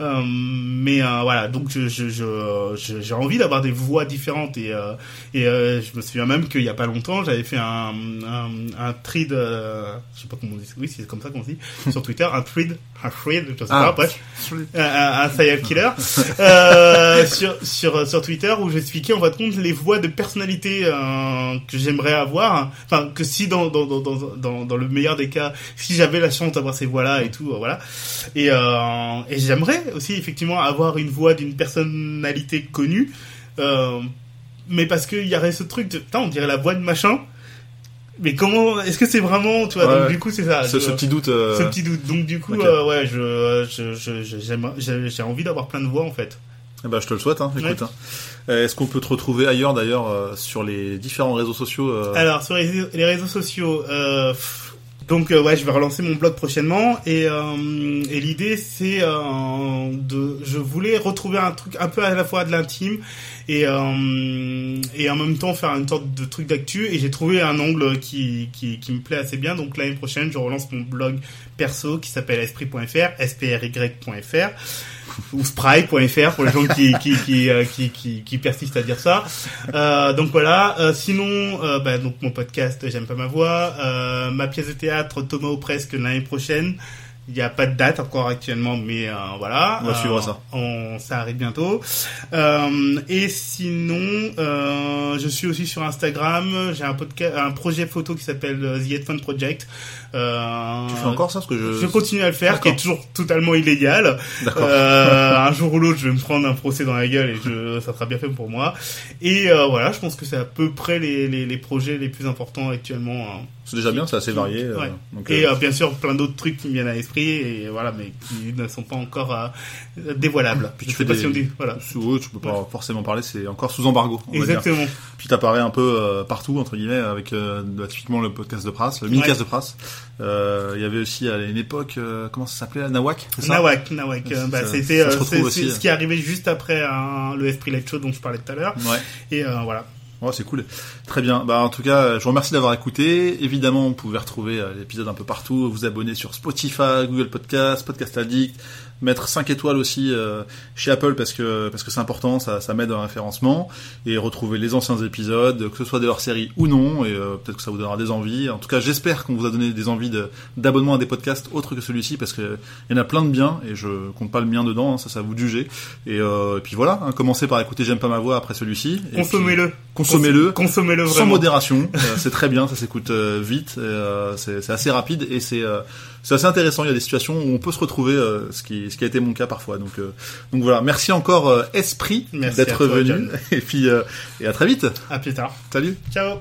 Euh, mais euh, voilà, donc je, je, je, je- j'ai envie d'avoir des voix différentes et euh, et euh, je me souviens même qu'il y a pas longtemps, j'avais fait un un, un thread, euh, je sais pas comment on dit, oui c'est comme ça qu'on dit sur Twitter, un thread, un thread, je sais Ah. pas, bref, un, un, un serial killer sur sur sur Twitter où j'expliquais en fait compte les voix de personnalité euh, que j'aimerais avoir, enfin que si dans dans, dans dans dans le meilleur des cas, si j'avais la chance d'avoir ces voix là et tout, euh, voilà. Et, euh, et j'aimerais aussi effectivement avoir une voix d'une personnalité connue, euh, mais parce qu'il y aurait ce truc de, putain, on dirait la voix de machin. Mais comment, est-ce que c'est vraiment, tu vois, Ouais, donc du coup c'est ça. Ce, je- ce petit doute. euh, ce petit doute. Donc du coup, euh, ouais, je, je, je- j'ai envie d'avoir plein de voix en fait. Eh ben, je te le souhaite. Hein, écoute. Ouais. hein. Euh, Est-ce qu'on peut te retrouver ailleurs d'ailleurs euh, sur les différents réseaux sociaux euh, Alors sur les, les réseaux sociaux, euh, donc euh, ouais, je vais relancer mon blog prochainement et, euh, et l'idée c'est euh, de, je voulais retrouver un truc un peu à la fois de l'intime et euh, et en même temps faire une sorte de truc d'actu. Et j'ai trouvé un angle qui, qui qui me plaît assez bien. Donc l'année prochaine, je relance mon blog perso qui s'appelle esprit.fr, spry.fr ou spry.fr pour les gens qui qui euh, qui, qui, qui persistent à dire ça. Euh, donc voilà. Euh, sinon, euh, bah, donc mon podcast, j'aime pas ma voix. Euh, ma pièce de théâtre, Thomas ou presque l'année prochaine. Il n'y a pas de date encore actuellement, mais euh, voilà. On va suivre Euh, ça. On, ça arrive bientôt. Euh, et sinon, je suis aussi sur Instagram. J'ai un podcast, un projet photo qui s'appelle The Headphone Project. Tu fais encore ça parce que je. je continue à le faire, qui est toujours totalement illégal. Un jour ou l'autre, je vais me prendre un procès dans la gueule et je, ça sera bien fait pour moi. Et voilà, je pense que c'est à peu près les, les, les projets les plus importants actuellement. hein. C'est déjà bien, c'est assez varié. euh, Ouais. donc, Et euh, euh, bien sûr, plein d'autres trucs qui me viennent à l'esprit, et voilà, mais qui ne sont pas encore euh, dévoilables. Puis tu fais pas des- si on dit, voilà. sous eux, tu peux pas forcément parler, c'est encore sous embargo. On va dire. Exactement. Puis t'apparais un peu partout entre guillemets avec bah, typiquement le podcast de Pras, le mini-cast de Pras. Il y avait aussi à une époque, comment ça s'appelait, Nawak, ça Nawak, Nawak, bah, c'était euh. ce qui est arrivé juste après hein, le Esprit Light Show dont je parlais tout à l'heure. Ouais. Et voilà. Ouais, c'est cool. Très bien. Bah, en tout cas, je vous remercie d'avoir écouté. Évidemment, vous pouvez retrouver euh, l'épisode un peu partout, vous abonner sur Spotify, Google Podcast, Podcast Addict, mettre 5 étoiles aussi euh, chez Apple parce que parce que c'est important, ça, ça m'aide au référencement et retrouver les anciens épisodes, que ce soit des hors-séries ou non, et euh, peut-être que ça vous donnera des envies. En tout cas, j'espère qu'on vous a donné des envies de- d'abonnement à des podcasts autres que celui-ci parce que il y en a plein de biens et je compte pas le mien dedans, hein, ça, ça vous de juger. Et, euh, et puis voilà, hein, commencez par écouter J'aime pas ma voix après celui-ci. Consommez-le. Consommez-le. Consommez-le sans modération, euh, c'est très bien, ça s'écoute euh, vite, euh, c'est c'est assez rapide et c'est euh, c'est assez intéressant. Il y a des situations où on peut se retrouver, euh, ce qui ce qui a été mon cas parfois. Donc euh, donc voilà, merci encore euh, Esprit d'être venu John. et puis euh, et à très vite. À plus tard. Salut. Ciao.